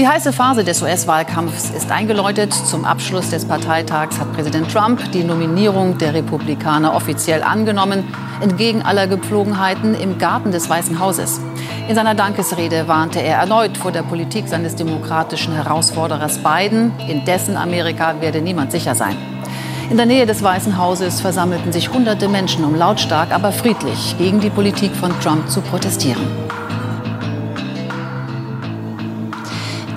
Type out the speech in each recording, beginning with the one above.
Die heiße Phase des US-Wahlkampfs ist eingeläutet. Zum Abschluss des Parteitags hat Präsident Trump die Nominierung der Republikaner offiziell angenommen, entgegen aller Gepflogenheiten im Garten des Weißen Hauses. In seiner Dankesrede warnte er erneut vor der Politik seines demokratischen Herausforderers Biden. In dessen Amerika werde niemand sicher sein. In der Nähe des Weißen Hauses versammelten sich hunderte Menschen, um lautstark, aber friedlich gegen die Politik von Trump zu protestieren.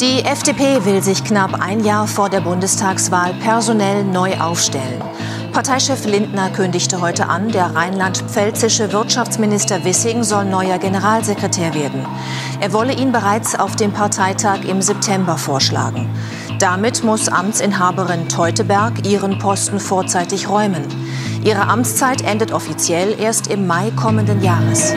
Die FDP will sich knapp ein Jahr vor der Bundestagswahl personell neu aufstellen. Parteichef Lindner kündigte heute an, der rheinland-pfälzische Wirtschaftsminister Wissing soll neuer Generalsekretär werden. Er wolle ihn bereits auf dem Parteitag im September vorschlagen. Damit muss Amtsinhaberin Teuteberg ihren Posten vorzeitig räumen. Ihre Amtszeit endet offiziell erst im Mai kommenden Jahres.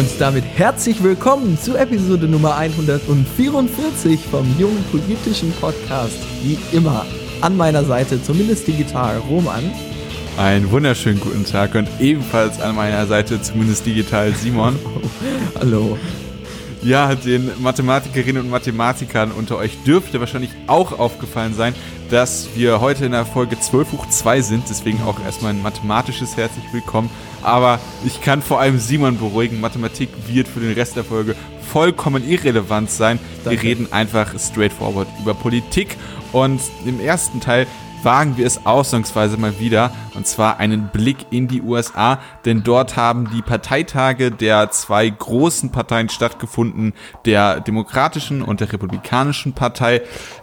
Und damit herzlich willkommen zu Episode Nummer 144 vom jungen politischen Podcast. Wie immer an meiner Seite, zumindest digital, Roman. Einen wunderschönen guten Tag und ebenfalls an meiner Seite, zumindest digital, Simon. Hallo. Ja, den Mathematikerinnen und Mathematikern unter euch dürfte wahrscheinlich auch aufgefallen sein, dass wir heute in der Folge 12 hoch 2 sind. Deswegen auch erstmal ein mathematisches herzlich willkommen aber ich kann vor allem Simon beruhigen, Mathematik wird für den Rest der Folge vollkommen irrelevant sein. Danke. Wir reden einfach straightforward über Politik und im ersten Teil wagen wir es ausnahmsweise mal wieder, und zwar einen Blick in die USA, denn dort haben die Parteitage der zwei großen Parteien stattgefunden, der Demokratischen und der Republikanischen Partei.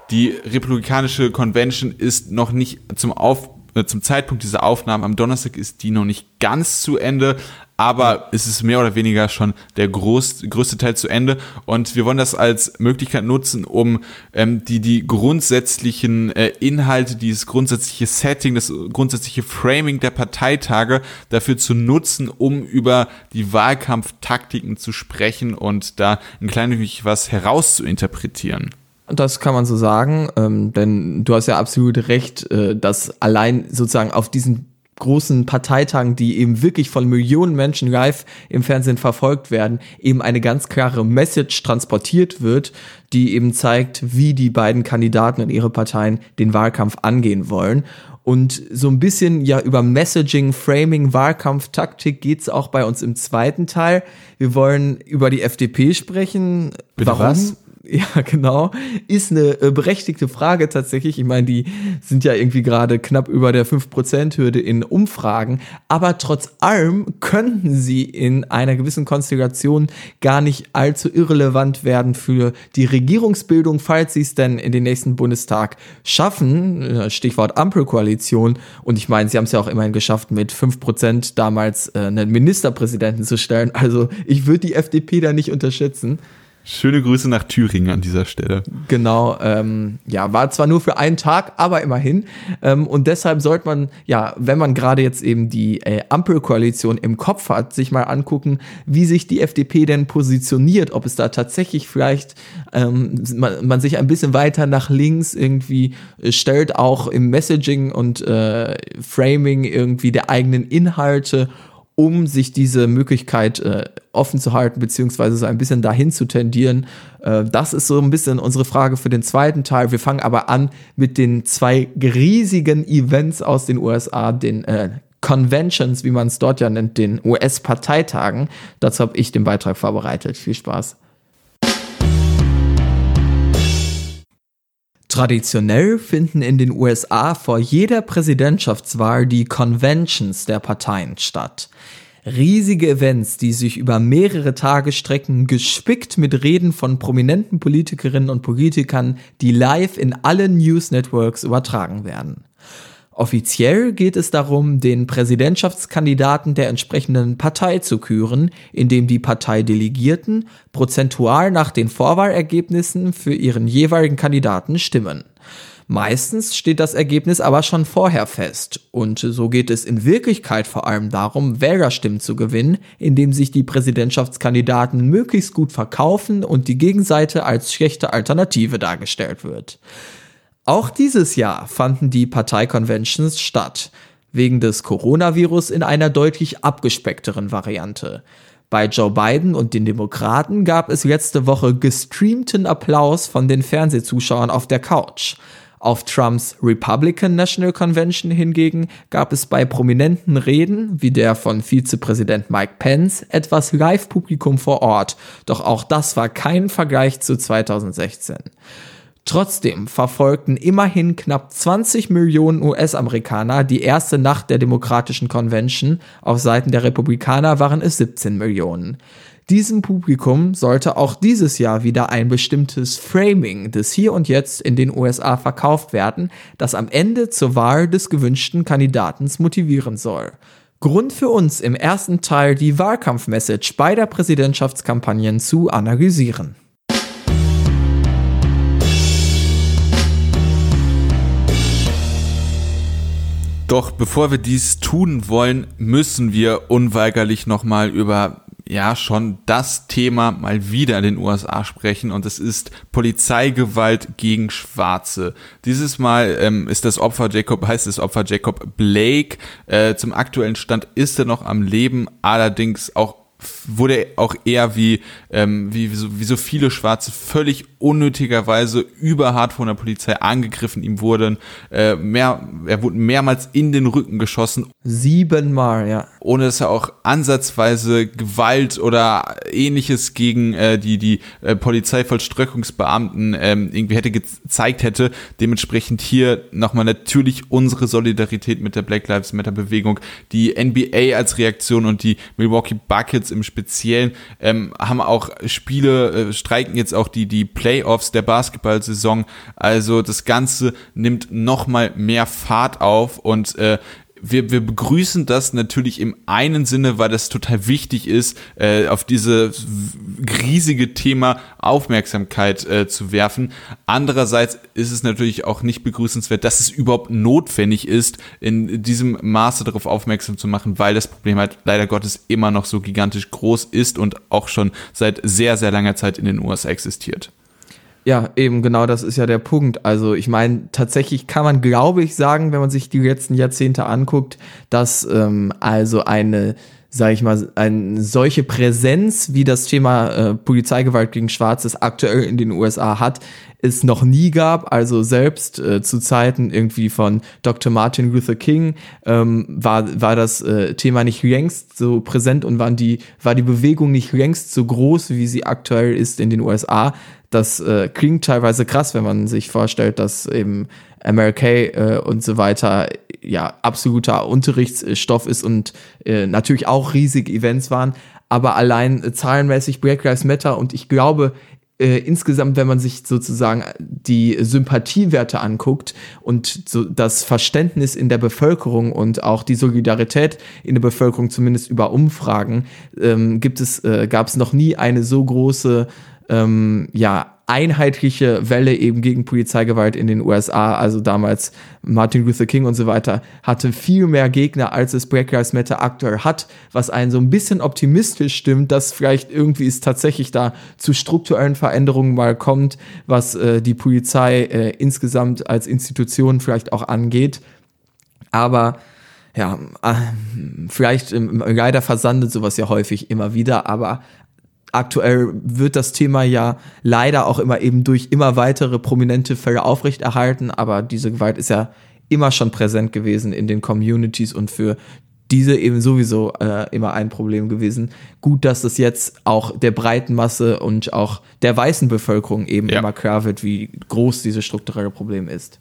Die Republikanische Convention ist noch nicht zum Auf äh, zum Zeitpunkt dieser Aufnahmen am Donnerstag ist die noch nicht ganz zu Ende, aber es ist mehr oder weniger schon der groß, größte Teil zu Ende und wir wollen das als Möglichkeit nutzen, um ähm, die, die grundsätzlichen äh, Inhalte, dieses grundsätzliche Setting, das grundsätzliche Framing der Parteitage dafür zu nutzen, um über die Wahlkampftaktiken zu sprechen und da ein klein wenig was herauszuinterpretieren. Das kann man so sagen, ähm, denn du hast ja absolut recht, äh, dass allein sozusagen auf diesen großen Parteitagen, die eben wirklich von Millionen Menschen live im Fernsehen verfolgt werden, eben eine ganz klare Message transportiert wird, die eben zeigt, wie die beiden Kandidaten und ihre Parteien den Wahlkampf angehen wollen. Und so ein bisschen ja über Messaging, Framing, Wahlkampf, Taktik geht's auch bei uns im zweiten Teil. Wir wollen über die FDP sprechen. Bitte Warum? Was? Ja, genau. Ist eine äh, berechtigte Frage tatsächlich. Ich meine, die sind ja irgendwie gerade knapp über der 5%-Hürde in Umfragen. Aber trotz allem könnten sie in einer gewissen Konstellation gar nicht allzu irrelevant werden für die Regierungsbildung, falls sie es denn in den nächsten Bundestag schaffen. Äh, Stichwort Ampelkoalition. Und ich meine, sie haben es ja auch immerhin geschafft, mit 5% damals äh, einen Ministerpräsidenten zu stellen. Also ich würde die FDP da nicht unterschätzen. Schöne Grüße nach Thüringen an dieser Stelle. Genau, ähm, ja, war zwar nur für einen Tag, aber immerhin. Ähm, und deshalb sollte man, ja, wenn man gerade jetzt eben die äh, Ampelkoalition im Kopf hat, sich mal angucken, wie sich die FDP denn positioniert, ob es da tatsächlich vielleicht ähm, man, man sich ein bisschen weiter nach links irgendwie äh, stellt, auch im Messaging und äh, Framing irgendwie der eigenen Inhalte um sich diese Möglichkeit äh, offen zu halten, beziehungsweise so ein bisschen dahin zu tendieren. Äh, das ist so ein bisschen unsere Frage für den zweiten Teil. Wir fangen aber an mit den zwei riesigen Events aus den USA, den äh, Conventions, wie man es dort ja nennt, den US-Parteitagen. Dazu habe ich den Beitrag vorbereitet. Viel Spaß. Traditionell finden in den USA vor jeder Präsidentschaftswahl die Conventions der Parteien statt. Riesige Events, die sich über mehrere Tage strecken, gespickt mit Reden von prominenten Politikerinnen und Politikern, die live in allen News Networks übertragen werden. Offiziell geht es darum, den Präsidentschaftskandidaten der entsprechenden Partei zu küren, indem die Parteidelegierten prozentual nach den Vorwahlergebnissen für ihren jeweiligen Kandidaten stimmen. Meistens steht das Ergebnis aber schon vorher fest. Und so geht es in Wirklichkeit vor allem darum, Wählerstimmen zu gewinnen, indem sich die Präsidentschaftskandidaten möglichst gut verkaufen und die Gegenseite als schlechte Alternative dargestellt wird. Auch dieses Jahr fanden die Parteiconventions statt. wegen des Coronavirus in einer deutlich abgespeckteren Variante. Bei Joe Biden und den Demokraten gab es letzte Woche gestreamten Applaus von den Fernsehzuschauern auf der Couch. Auf Trumps Republican National Convention hingegen gab es bei prominenten Reden, wie der von Vizepräsident Mike Pence, etwas Live-Publikum vor Ort, doch auch das war kein Vergleich zu 2016. Trotzdem verfolgten immerhin knapp 20 Millionen US-Amerikaner die erste Nacht der Demokratischen Convention, auf Seiten der Republikaner waren es 17 Millionen. Diesem Publikum sollte auch dieses Jahr wieder ein bestimmtes Framing des Hier und Jetzt in den USA verkauft werden, das am Ende zur Wahl des gewünschten Kandidaten motivieren soll. Grund für uns im ersten Teil die Wahlkampfmessage beider Präsidentschaftskampagnen zu analysieren. Doch bevor wir dies tun wollen, müssen wir unweigerlich nochmal über ja schon das Thema mal wieder in den USA sprechen und es ist Polizeigewalt gegen Schwarze. Dieses Mal ähm, ist das Opfer Jacob, heißt das Opfer Jacob Blake. Äh, zum aktuellen Stand ist er noch am Leben, allerdings auch wurde auch eher wie, ähm, wie, wie, so, wie so viele Schwarze völlig unnötigerweise überhart von der Polizei angegriffen. Ihm wurden äh, mehr, er wurde mehrmals in den Rücken geschossen. Siebenmal, ja. Ohne dass er auch ansatzweise Gewalt oder ähnliches gegen äh, die, die äh, Polizeivollstreckungsbeamten ähm, irgendwie hätte gezeigt hätte. Dementsprechend hier nochmal natürlich unsere Solidarität mit der Black Lives Matter Bewegung, die NBA als Reaktion und die Milwaukee Buckets im Speziellen ähm, haben auch Spiele, äh, streiken jetzt auch die, die Play Playoffs der Basketball-Saison. Also das Ganze nimmt nochmal mehr Fahrt auf und äh, wir, wir begrüßen das natürlich im einen Sinne, weil das total wichtig ist, äh, auf dieses riesige Thema Aufmerksamkeit äh, zu werfen. Andererseits ist es natürlich auch nicht begrüßenswert, dass es überhaupt notwendig ist, in diesem Maße darauf aufmerksam zu machen, weil das Problem halt leider Gottes immer noch so gigantisch groß ist und auch schon seit sehr, sehr langer Zeit in den USA existiert. Ja, eben genau das ist ja der Punkt. Also ich meine, tatsächlich kann man, glaube ich, sagen, wenn man sich die letzten Jahrzehnte anguckt, dass ähm, also eine sage ich mal, eine solche Präsenz, wie das Thema äh, Polizeigewalt gegen Schwarzes aktuell in den USA hat, es noch nie gab. Also selbst äh, zu Zeiten irgendwie von Dr. Martin Luther King ähm, war, war das äh, Thema nicht längst so präsent und waren die, war die Bewegung nicht längst so groß, wie sie aktuell ist in den USA. Das äh, klingt teilweise krass, wenn man sich vorstellt, dass eben MLK äh, und so weiter ja absoluter Unterrichtsstoff ist und äh, natürlich auch riesige Events waren, aber allein zahlenmäßig Black Lives Matter und ich glaube äh, insgesamt, wenn man sich sozusagen die Sympathiewerte anguckt und so das Verständnis in der Bevölkerung und auch die Solidarität in der Bevölkerung, zumindest über Umfragen, ähm, gibt es, äh, gab es noch nie eine so große ähm, ja, einheitliche Welle eben gegen Polizeigewalt in den USA, also damals Martin Luther King und so weiter, hatte viel mehr Gegner, als es Black Lives Matter aktuell hat, was einen so ein bisschen optimistisch stimmt, dass vielleicht irgendwie es tatsächlich da zu strukturellen Veränderungen mal kommt, was äh, die Polizei äh, insgesamt als Institution vielleicht auch angeht. Aber ja, äh, vielleicht ähm, leider versandet sowas ja häufig immer wieder, aber aktuell wird das Thema ja leider auch immer eben durch immer weitere prominente Fälle aufrechterhalten, aber diese Gewalt ist ja immer schon präsent gewesen in den Communities und für diese eben sowieso äh, immer ein Problem gewesen. Gut, dass es jetzt auch der breiten Masse und auch der weißen Bevölkerung eben ja. immer klar wird, wie groß dieses strukturelle Problem ist.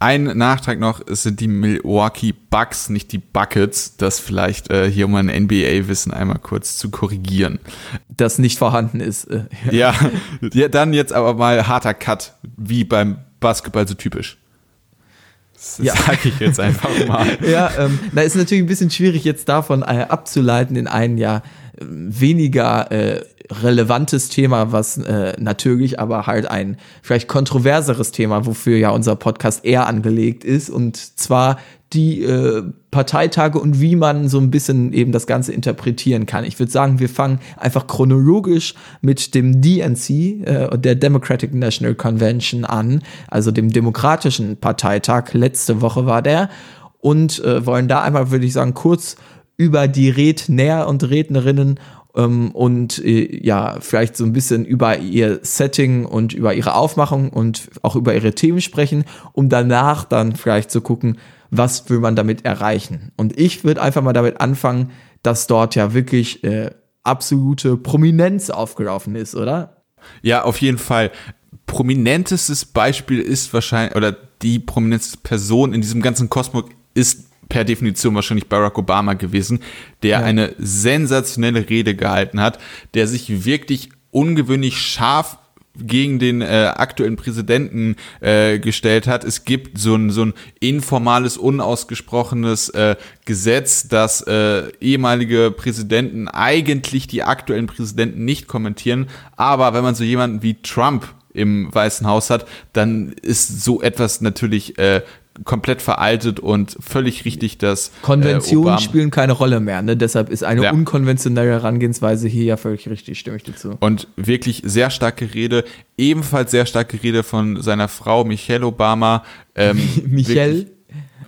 Ein Nachtrag noch, es sind die Milwaukee Bucks, nicht die Buckets. Das vielleicht äh, hier, um ein NBA-Wissen einmal kurz zu korrigieren. Das nicht vorhanden ist. Äh, ja. ja, dann jetzt aber mal harter Cut, wie beim Basketball so typisch. Das ja. sage ich jetzt einfach mal. ja, ähm, da ist natürlich ein bisschen schwierig jetzt davon äh, abzuleiten in ein Jahr äh, weniger äh, relevantes Thema, was äh, natürlich aber halt ein vielleicht kontroverseres Thema, wofür ja unser Podcast eher angelegt ist, und zwar die äh, Parteitage und wie man so ein bisschen eben das Ganze interpretieren kann. Ich würde sagen, wir fangen einfach chronologisch mit dem DNC, äh, der Democratic National Convention an, also dem demokratischen Parteitag. Letzte Woche war der. und äh, wollen da einmal, würde ich sagen, kurz über die Redner und Rednerinnen ähm, und äh, ja, vielleicht so ein bisschen über ihr Setting und über ihre Aufmachung und auch über ihre Themen sprechen, um danach dann vielleicht zu gucken, was will man damit erreichen. Und ich würde einfach mal damit anfangen, dass dort ja wirklich äh, absolute Prominenz aufgelaufen ist, oder? Ja, auf jeden Fall. Prominentestes Beispiel ist wahrscheinlich, oder die prominenteste Person in diesem ganzen Kosmos ist per Definition wahrscheinlich Barack Obama gewesen, der ja. eine sensationelle Rede gehalten hat, der sich wirklich ungewöhnlich scharf gegen den äh, aktuellen Präsidenten äh, gestellt hat. Es gibt so ein, so ein informales, unausgesprochenes äh, Gesetz, dass äh, ehemalige Präsidenten eigentlich die aktuellen Präsidenten nicht kommentieren. Aber wenn man so jemanden wie Trump im Weißen Haus hat, dann ist so etwas natürlich äh, komplett veraltet und völlig richtig, dass äh, Konventionen äh, spielen keine Rolle mehr. Ne? Deshalb ist eine ja. unkonventionelle Herangehensweise hier ja völlig richtig, stimme ich dazu. Und wirklich sehr starke Rede, ebenfalls sehr starke Rede von seiner Frau Michelle Obama. Ähm, Michelle?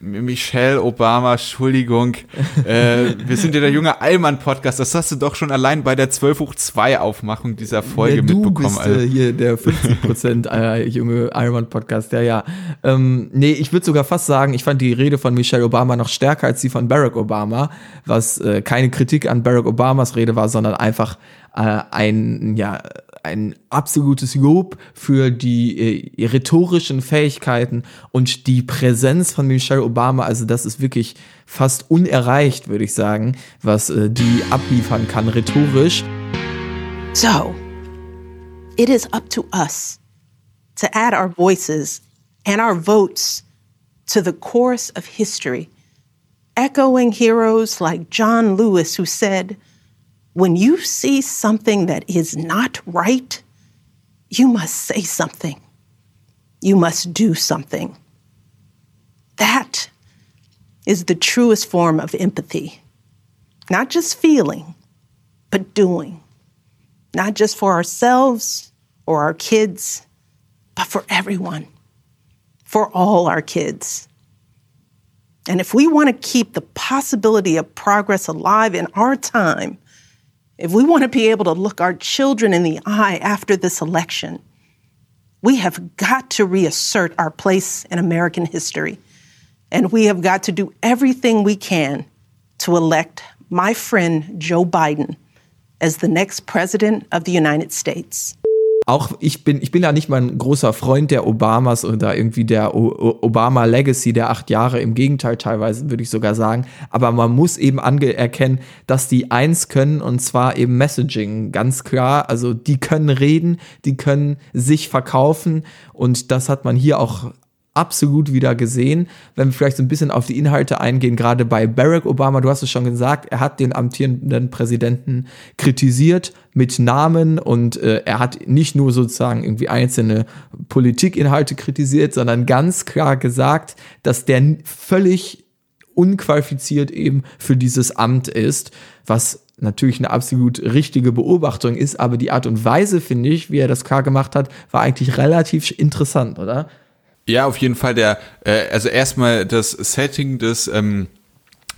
Michelle Obama, Entschuldigung. äh, wir sind ja der junge Allmann-Podcast. Das hast du doch schon allein bei der 12 hoch 2 Aufmachung dieser Folge ja, du mitbekommen. Bist, äh, hier der 50% äh, junge Allmann-Podcast. Ja, ja. Ähm, nee, ich würde sogar fast sagen, ich fand die Rede von Michelle Obama noch stärker als die von Barack Obama, was äh, keine Kritik an Barack Obamas Rede war, sondern einfach äh, ein, ja, ein absolutes Lob für die äh, rhetorischen Fähigkeiten und die Präsenz von Michelle Obama. Also das ist wirklich fast unerreicht, würde ich sagen, was äh, die abliefern kann rhetorisch. So, it is up to us to add our voices and our votes to the chorus of history, echoing heroes like John Lewis who said, when you see something that is not right, you must say something. You must do something. That is the truest form of empathy. Not just feeling, but doing. Not just for ourselves or our kids, but for everyone, for all our kids. And if we want to keep the possibility of progress alive in our time, if we want to be able to look our children in the eye after this election, we have got to reassert our place in American history. And we have got to do everything we can to elect my friend Joe Biden as the next president of the United States. Auch ich bin, ich bin ja nicht mal ein großer Freund der Obamas oder irgendwie der o Obama Legacy der acht Jahre. Im Gegenteil, teilweise würde ich sogar sagen. Aber man muss eben erkennen, dass die eins können und zwar eben Messaging. Ganz klar. Also die können reden, die können sich verkaufen und das hat man hier auch absolut wieder gesehen. Wenn wir vielleicht so ein bisschen auf die Inhalte eingehen, gerade bei Barack Obama, du hast es schon gesagt, er hat den amtierenden Präsidenten kritisiert mit Namen und äh, er hat nicht nur sozusagen irgendwie einzelne Politikinhalte kritisiert, sondern ganz klar gesagt, dass der völlig unqualifiziert eben für dieses Amt ist, was natürlich eine absolut richtige Beobachtung ist, aber die Art und Weise, finde ich, wie er das klar gemacht hat, war eigentlich relativ interessant, oder? Ja, auf jeden Fall der, äh, also erstmal das Setting des, ähm,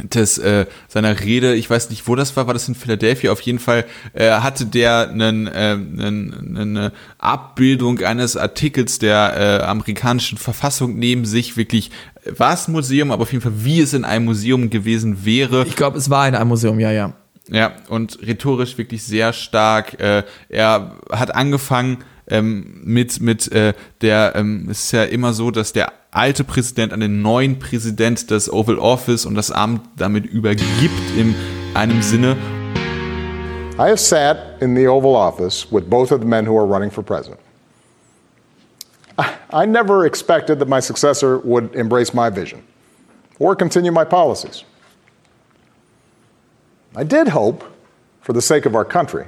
des äh, seiner Rede, ich weiß nicht, wo das war, war das in Philadelphia? Auf jeden Fall äh, hatte der einen, äh, einen, eine Abbildung eines Artikels der äh, amerikanischen Verfassung neben sich, wirklich war es ein Museum, aber auf jeden Fall, wie es in einem Museum gewesen wäre. Ich glaube, es war in einem Museum, ja, ja. Ja, und rhetorisch wirklich sehr stark. Äh, er hat angefangen, ähm, mit, mit äh, der, ähm, es ist ja immer so, dass der alte Präsident an den neuen Präsident das Oval Office und das Amt damit übergibt in einem Sinne. I have sat in the Oval Office with both of the men who are running for president. I never expected that my successor would embrace my vision or continue my policies. I did hope, for the sake of our country,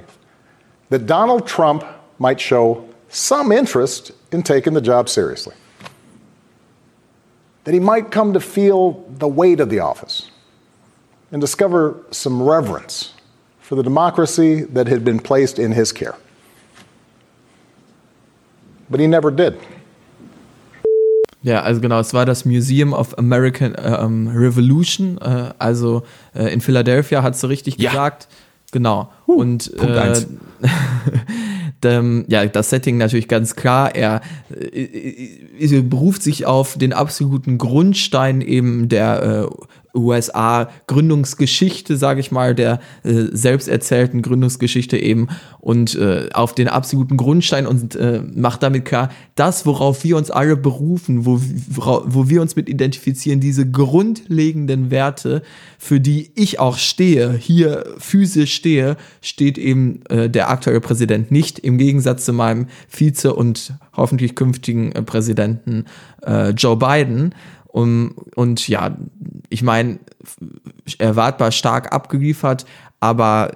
that Donald Trump might show some interest in taking the job seriously. That he might come to feel the weight of the office and discover some reverence for the democracy that had been placed in his care. But he never did. Ja, also genau, es war das Museum of American ähm, Revolution, äh, also äh, in Philadelphia, hat du richtig ja. gesagt. Genau. Uh, und äh, dem, ja, das Setting natürlich ganz klar. Er äh, äh, beruft sich auf den absoluten Grundstein eben der äh, USA-Gründungsgeschichte, sage ich mal, der äh, selbst erzählten Gründungsgeschichte eben und äh, auf den absoluten Grundstein und äh, macht damit klar, das, worauf wir uns alle berufen, wo, wo wir uns mit identifizieren, diese grundlegenden Werte, für die ich auch stehe, hier physisch stehe, steht eben äh, der aktuelle Präsident nicht, im Gegensatz zu meinem Vize und hoffentlich künftigen äh, Präsidenten äh, Joe Biden. Um, und ja, ich meine, erwartbar stark abgeliefert, aber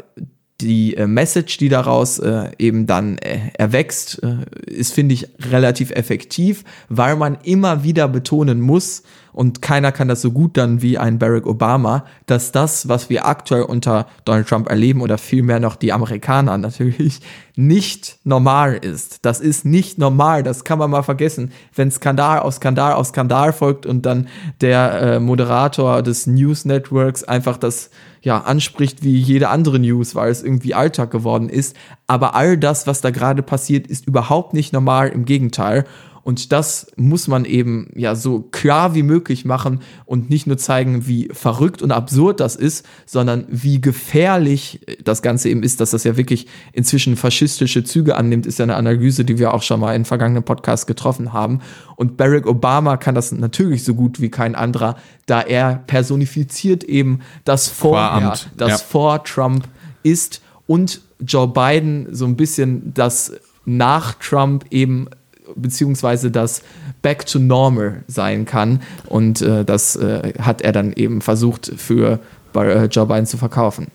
die äh, Message, die daraus äh, eben dann äh, erwächst, äh, ist, finde ich, relativ effektiv, weil man immer wieder betonen muss, und keiner kann das so gut dann wie ein Barack Obama, dass das, was wir aktuell unter Donald Trump erleben oder vielmehr noch die Amerikaner natürlich, nicht normal ist. Das ist nicht normal, das kann man mal vergessen. Wenn Skandal auf Skandal auf Skandal folgt und dann der äh, Moderator des News Networks einfach das ja anspricht wie jede andere News, weil es irgendwie Alltag geworden ist. Aber all das, was da gerade passiert, ist überhaupt nicht normal, im Gegenteil. Und das muss man eben ja so klar wie möglich machen und nicht nur zeigen, wie verrückt und absurd das ist, sondern wie gefährlich das Ganze eben ist, dass das ja wirklich inzwischen faschistische Züge annimmt, ist ja eine Analyse, die wir auch schon mal in vergangenen Podcasts getroffen haben. Und Barack Obama kann das natürlich so gut wie kein anderer, da er personifiziert eben das Vorher, das ja. vor Trump ist und Joe Biden so ein bisschen das nach Trump eben beziehungsweise das Back to Normal sein kann. Und äh, das äh, hat er dann eben versucht für äh, Joe Biden zu verkaufen.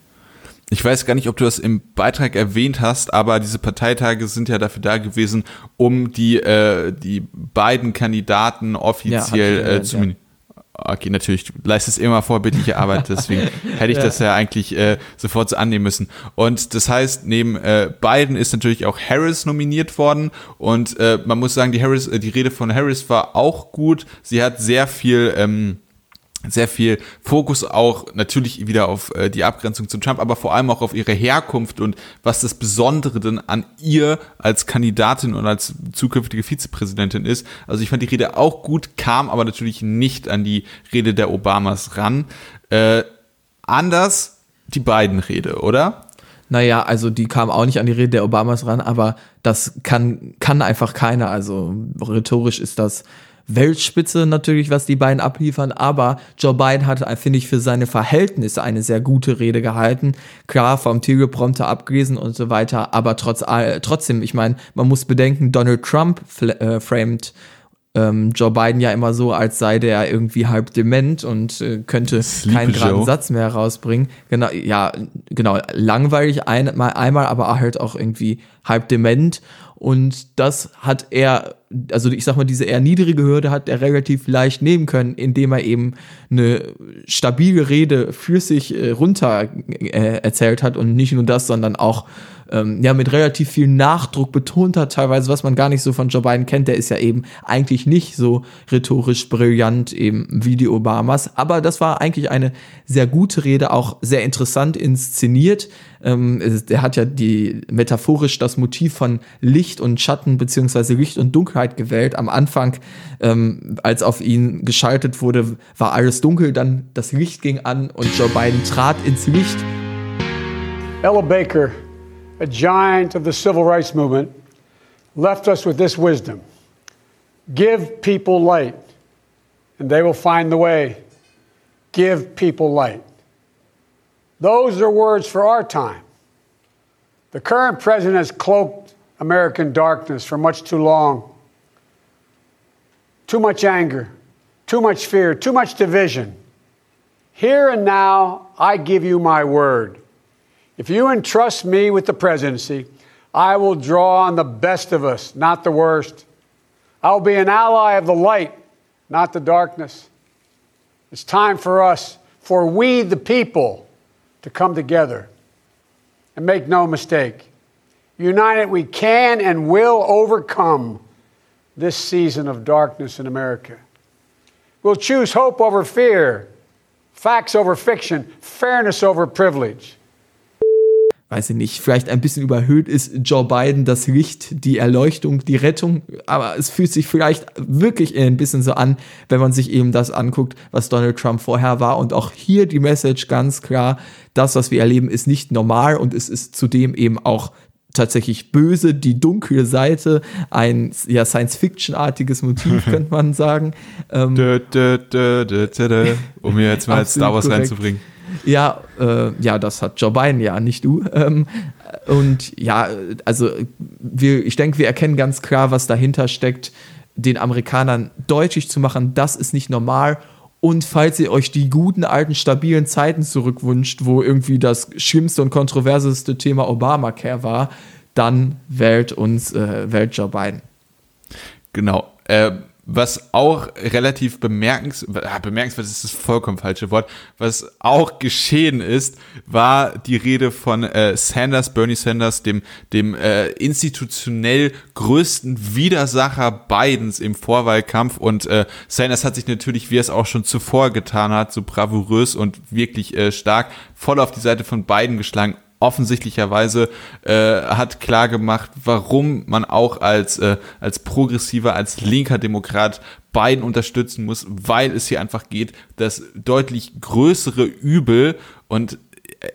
Ich weiß gar nicht, ob du das im Beitrag erwähnt hast, aber diese Parteitage sind ja dafür da gewesen, um die, äh, die beiden Kandidaten offiziell ja, äh, zu ja. Okay, natürlich, du leistest immer vorbildliche Arbeit, deswegen hätte ich ja. das ja eigentlich äh, sofort so annehmen müssen. Und das heißt, neben äh, Biden ist natürlich auch Harris nominiert worden und äh, man muss sagen, die Harris, äh, die Rede von Harris war auch gut. Sie hat sehr viel ähm, sehr viel Fokus auch natürlich wieder auf äh, die Abgrenzung zu Trump, aber vor allem auch auf ihre Herkunft und was das Besondere denn an ihr als Kandidatin und als zukünftige Vizepräsidentin ist. Also ich fand die Rede auch gut, kam aber natürlich nicht an die Rede der Obamas ran. Äh, anders die beiden Rede, oder? Naja, also die kam auch nicht an die Rede der Obamas ran, aber das kann, kann einfach keiner. Also rhetorisch ist das Weltspitze natürlich, was die beiden abliefern, aber Joe Biden hat, finde ich, für seine Verhältnisse eine sehr gute Rede gehalten. Klar, vom Teleprompter abgelesen und so weiter, aber trotz, äh, trotzdem, ich meine, man muss bedenken, Donald Trump äh, framed ähm, Joe Biden ja immer so, als sei der irgendwie halb dement und äh, könnte Sleepy keinen geraden Satz mehr rausbringen. Genau, ja, genau, langweilig einmal, einmal, aber halt auch irgendwie halb dement. Und das hat er, also ich sag mal, diese eher niedrige Hürde hat er relativ leicht nehmen können, indem er eben eine stabile Rede für sich äh, runter äh, erzählt hat und nicht nur das, sondern auch ähm, ja mit relativ viel Nachdruck betont hat, teilweise, was man gar nicht so von Joe Biden kennt. Der ist ja eben eigentlich nicht so rhetorisch brillant eben wie die Obamas. Aber das war eigentlich eine sehr gute Rede, auch sehr interessant inszeniert. Ähm, er hat ja die metaphorisch das Motiv von Licht und Schatten beziehungsweise Licht und Dunkelheit gewählt. Am Anfang, ähm, als auf ihn geschaltet wurde, war alles dunkel, dann das Licht ging an und Joe Biden trat ins Licht. Ella Baker a giant of the civil rights movement, left us with this wisdom Give people light, and they will find the way. Give people light. Those are words for our time. The current president has cloaked American darkness for much too long. Too much anger, too much fear, too much division. Here and now, I give you my word. If you entrust me with the presidency, I will draw on the best of us, not the worst. I'll be an ally of the light, not the darkness. It's time for us, for we the people, to come together. And make no mistake, united we can and will overcome this season of darkness in America. We'll choose hope over fear, facts over fiction, fairness over privilege. Weiß ich nicht, vielleicht ein bisschen überhöht ist Joe Biden das Licht, die Erleuchtung, die Rettung, aber es fühlt sich vielleicht wirklich ein bisschen so an, wenn man sich eben das anguckt, was Donald Trump vorher war und auch hier die Message ganz klar, das, was wir erleben, ist nicht normal und es ist zudem eben auch tatsächlich böse, die dunkle Seite, ein ja, Science-Fiction-artiges Motiv, könnte man sagen. Ähm, dö, dö, dö, um mir jetzt mal Star Wars korrekt. reinzubringen. Ja, äh, ja, das hat Joe Biden ja, nicht du. Ähm, und ja, also wir, ich denke, wir erkennen ganz klar, was dahinter steckt, den Amerikanern deutlich zu machen, das ist nicht normal. Und falls ihr euch die guten, alten, stabilen Zeiten zurückwünscht, wo irgendwie das schlimmste und kontroverseste Thema Obamacare war, dann wählt uns, äh, wählt Joe Biden. Genau. Äh, was auch relativ bemerkenswert, ah, bemerkenswert ist das vollkommen falsche Wort, was auch geschehen ist, war die Rede von äh, Sanders, Bernie Sanders, dem, dem äh, institutionell größten Widersacher Bidens im Vorwahlkampf. Und äh, Sanders hat sich natürlich, wie er es auch schon zuvor getan hat, so bravourös und wirklich äh, stark voll auf die Seite von Biden geschlagen offensichtlicherweise äh, hat klar gemacht, warum man auch als, äh, als progressiver, als linker Demokrat Biden unterstützen muss, weil es hier einfach geht, das deutlich größere Übel und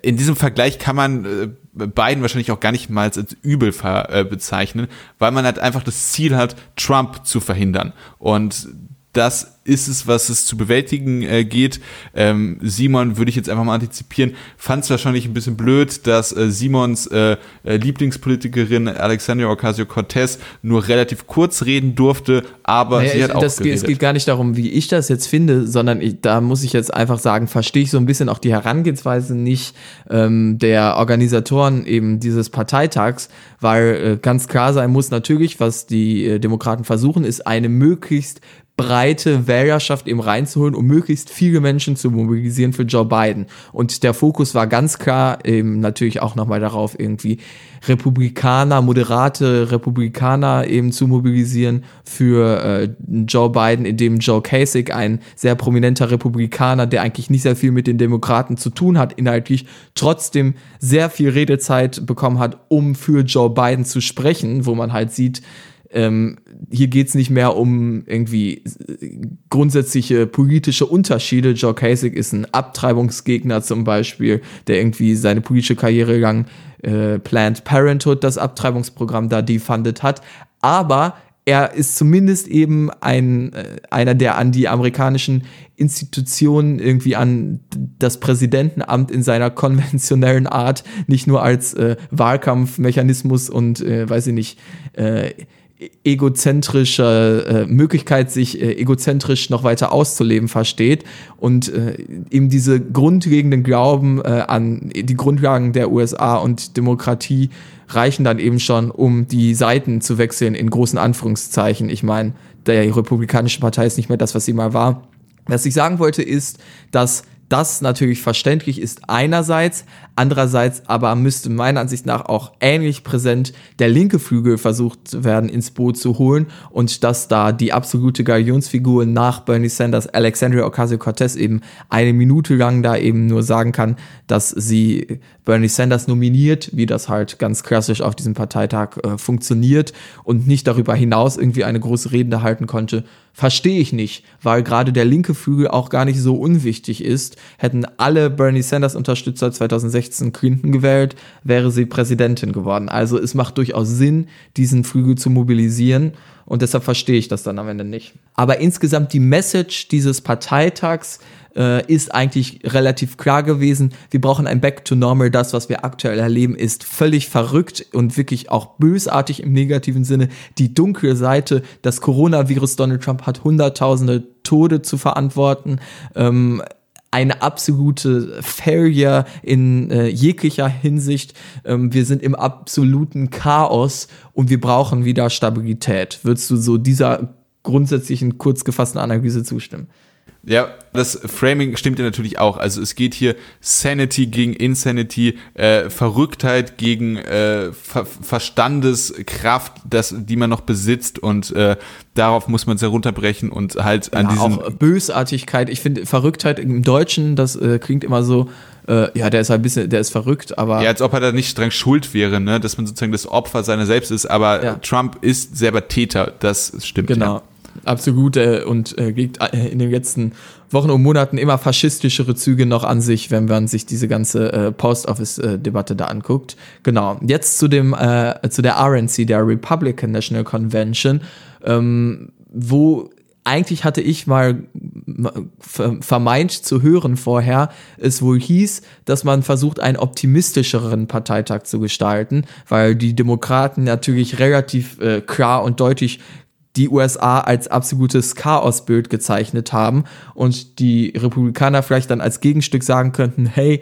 in diesem Vergleich kann man äh, Biden wahrscheinlich auch gar nicht mal als Übel äh, bezeichnen, weil man halt einfach das Ziel hat, Trump zu verhindern. Und das ist es, was es zu bewältigen äh, geht. Ähm, Simon würde ich jetzt einfach mal antizipieren, fand es wahrscheinlich ein bisschen blöd, dass äh, Simons äh, äh Lieblingspolitikerin Alexandria Ocasio-Cortez nur relativ kurz reden durfte, aber naja, sie hat auch das geredet. Es geht gar nicht darum, wie ich das jetzt finde, sondern ich, da muss ich jetzt einfach sagen, verstehe ich so ein bisschen auch die Herangehensweise nicht ähm, der Organisatoren eben dieses Parteitags, weil äh, ganz klar sein muss natürlich, was die äh, Demokraten versuchen, ist eine möglichst breite Wählerschaft eben reinzuholen, um möglichst viele Menschen zu mobilisieren für Joe Biden. Und der Fokus war ganz klar eben natürlich auch nochmal darauf, irgendwie Republikaner, moderate Republikaner eben zu mobilisieren für äh, Joe Biden, indem Joe Kasich, ein sehr prominenter Republikaner, der eigentlich nicht sehr viel mit den Demokraten zu tun hat, inhaltlich trotzdem sehr viel Redezeit bekommen hat, um für Joe Biden zu sprechen, wo man halt sieht, ähm, hier geht's nicht mehr um irgendwie grundsätzliche politische Unterschiede. Joe Kasich ist ein Abtreibungsgegner zum Beispiel, der irgendwie seine politische Karriere lang äh, Planned Parenthood, das Abtreibungsprogramm da defunded hat. Aber er ist zumindest eben ein, äh, einer, der an die amerikanischen Institutionen irgendwie an das Präsidentenamt in seiner konventionellen Art nicht nur als äh, Wahlkampfmechanismus und, äh, weiß ich nicht, äh, egozentrische äh, Möglichkeit, sich äh, egozentrisch noch weiter auszuleben versteht und äh, eben diese grundlegenden Glauben äh, an die Grundlagen der USA und Demokratie reichen dann eben schon, um die Seiten zu wechseln in großen Anführungszeichen. Ich meine, der Republikanische Partei ist nicht mehr das, was sie mal war. Was ich sagen wollte, ist, dass das natürlich verständlich ist einerseits, Andererseits aber müsste meiner Ansicht nach auch ähnlich präsent der linke Flügel versucht werden, ins Boot zu holen und dass da die absolute Galionsfigur nach Bernie Sanders, Alexandria Ocasio-Cortez eben eine Minute lang da eben nur sagen kann, dass sie Bernie Sanders nominiert, wie das halt ganz klassisch auf diesem Parteitag äh, funktioniert und nicht darüber hinaus irgendwie eine große Rede halten konnte, verstehe ich nicht, weil gerade der linke Flügel auch gar nicht so unwichtig ist. Hätten alle Bernie Sanders-Unterstützer 2016 16 Künden gewählt, wäre sie Präsidentin geworden. Also es macht durchaus Sinn, diesen Flügel zu mobilisieren und deshalb verstehe ich das dann am Ende nicht. Aber insgesamt die Message dieses Parteitags äh, ist eigentlich relativ klar gewesen. Wir brauchen ein Back to Normal. Das, was wir aktuell erleben, ist völlig verrückt und wirklich auch bösartig im negativen Sinne. Die dunkle Seite, das Coronavirus, Donald Trump hat Hunderttausende Tode zu verantworten. Ähm, eine absolute Failure in äh, jeglicher Hinsicht. Ähm, wir sind im absoluten Chaos und wir brauchen wieder Stabilität. Würdest du so dieser grundsätzlichen, kurz gefassten Analyse zustimmen? Ja, das Framing stimmt ja natürlich auch. Also es geht hier Sanity gegen Insanity, äh, Verrücktheit gegen äh, Ver Verstandeskraft, das, die man noch besitzt und äh, darauf muss man es herunterbrechen und halt an ja, diesem auch Bösartigkeit. Ich finde Verrücktheit im Deutschen, das äh, klingt immer so. Äh, ja, der ist halt ein bisschen, der ist verrückt, aber. Ja, als ob er da nicht streng schuld wäre, ne? dass man sozusagen das Opfer seiner selbst ist, aber Ja. Trump ist selber Täter, das stimmt. Genau. Ja. Absolut äh, und äh, kriegt äh, in den letzten Wochen und Monaten immer faschistischere Züge noch an sich, wenn man sich diese ganze äh, Post-Office-Debatte da anguckt. Genau. Jetzt zu dem äh, zu der RNC, der Republican National Convention, ähm, wo eigentlich hatte ich mal ver- vermeint zu hören vorher, es wohl hieß, dass man versucht, einen optimistischeren Parteitag zu gestalten, weil die Demokraten natürlich relativ äh, klar und deutlich die USA als absolutes Chaosbild gezeichnet haben und die Republikaner vielleicht dann als Gegenstück sagen könnten, hey,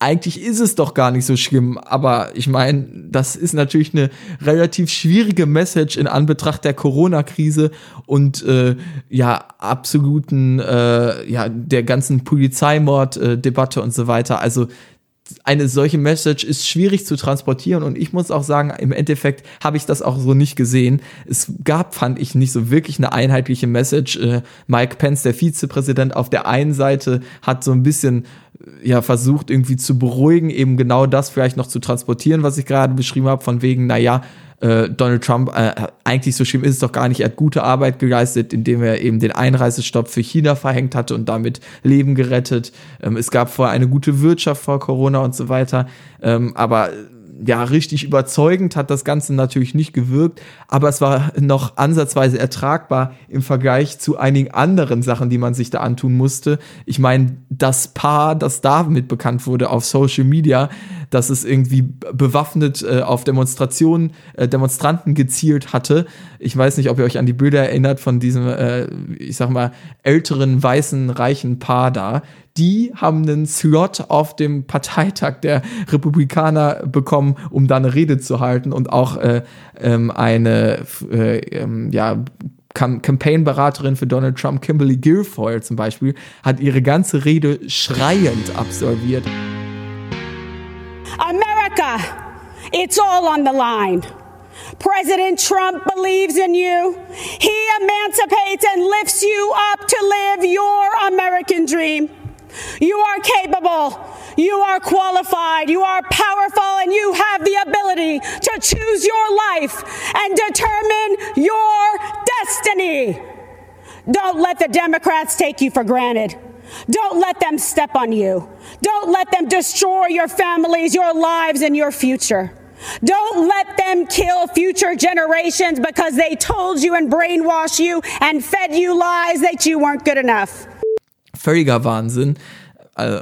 eigentlich ist es doch gar nicht so schlimm, aber ich meine, das ist natürlich eine relativ schwierige Message in Anbetracht der Corona-Krise und äh, ja, absoluten, äh, ja, der ganzen Polizeimord-Debatte und so weiter. Also eine solche Message ist schwierig zu transportieren und ich muss auch sagen, im Endeffekt habe ich das auch so nicht gesehen. Es gab, fand ich, nicht so wirklich eine einheitliche Message. Äh, Mike Pence, der Vizepräsident, auf der einen Seite hat so ein bisschen ja versucht irgendwie zu beruhigen, eben genau das vielleicht noch zu transportieren, was ich gerade beschrieben habe, von wegen, naja, äh, Donald Trump, äh, eigentlich so schlimm ist es doch gar nicht, er hat gute Arbeit geleistet, indem er eben den Einreisestopp für China verhängt hatte und damit Leben gerettet. Ähm, es gab vorher eine gute Wirtschaft vor Corona und so weiter. Ähm, aber ja, richtig überzeugend hat das Ganze natürlich nicht gewirkt, aber es war noch ansatzweise ertragbar im Vergleich zu einigen anderen Sachen, die man sich da antun musste. Ich meine, das Paar, das damit bekannt wurde auf Social Media, dass es irgendwie bewaffnet äh, auf Demonstrationen, äh, Demonstranten gezielt hatte. Ich weiß nicht, ob ihr euch an die Bilder erinnert von diesem, äh, ich sag mal, älteren, weißen, reichen Paar da. Die haben einen Slot auf dem Parteitag der Republikaner bekommen, um da eine Rede zu halten und auch äh, ähm, eine äh, ähm, ja, Cam Campaign-Beraterin für Donald Trump, Kimberly Guilfoyle zum Beispiel, hat ihre ganze Rede schreiend absolviert. America, it's all on the line. President Trump believes in you. He emancipates and lifts you up to live your American dream. You are capable. You are qualified. You are powerful and you have the ability to choose your life and determine your destiny. Don't let the Democrats take you for granted. Don't let them step on you. Don't let them destroy your families, your lives, and your future. Don't let them kill future generations because they told you and brainwashed you and fed you lies that you weren't good enough. Völliger Wahnsinn. Äh,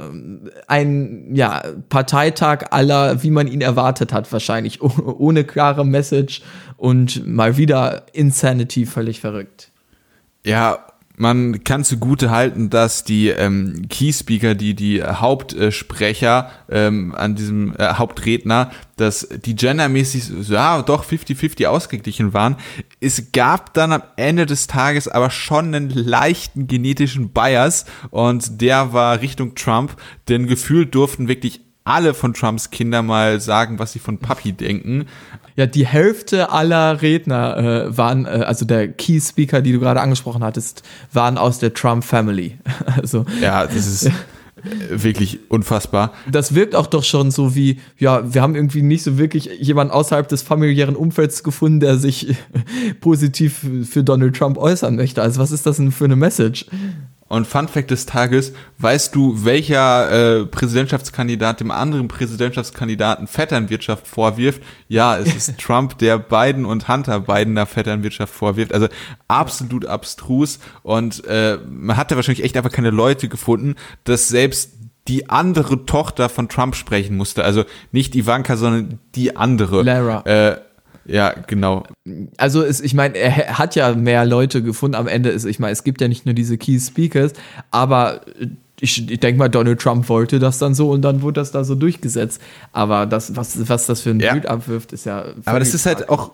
Ein ja, Parteitag aller, wie man ihn erwartet hat, wahrscheinlich, oh- ohne klare Message und mal wieder Insanity völlig verrückt. Ja, man kann zugute halten, dass die ähm, Key-Speaker, die, die Hauptsprecher ähm, an diesem äh, Hauptredner, dass die gendermäßig, ja, doch 50-50 ausgeglichen waren. Es gab dann am Ende des Tages aber schon einen leichten genetischen Bias und der war Richtung Trump, denn gefühlt durften wirklich alle von Trumps Kinder mal sagen, was sie von Papi denken. Ja, die Hälfte aller Redner äh, waren, äh, also der Key Speaker, die du gerade angesprochen hattest, waren aus der Trump Family. Also Ja, das ist äh, wirklich unfassbar. das wirkt auch doch schon so wie, ja, wir haben irgendwie nicht so wirklich jemanden außerhalb des familiären Umfelds gefunden, der sich positiv für Donald Trump äußern möchte. Also was ist das denn für eine Message? Und Fun Fact des Tages, weißt du, welcher äh, Präsidentschaftskandidat dem anderen Präsidentschaftskandidaten Vetternwirtschaft vorwirft? Ja, es ist Trump, der Biden und Hunter Biden da Vetternwirtschaft vorwirft. Also absolut abstrus. Und äh, man hat da wahrscheinlich echt einfach keine Leute gefunden, dass selbst die andere Tochter von Trump sprechen musste. Also nicht Ivanka, sondern die andere. Lara. Äh, ja, genau. Also es, ich meine, er ha- hat ja mehr Leute gefunden am Ende. Ist, ich meine, es gibt ja nicht nur diese Key Speakers, aber ich, ich denke mal, Donald Trump wollte das dann so und dann wurde das da so durchgesetzt. Aber das, was, was das für ein Ja. Bild abwirft, ist ja. Aber das ist halt auch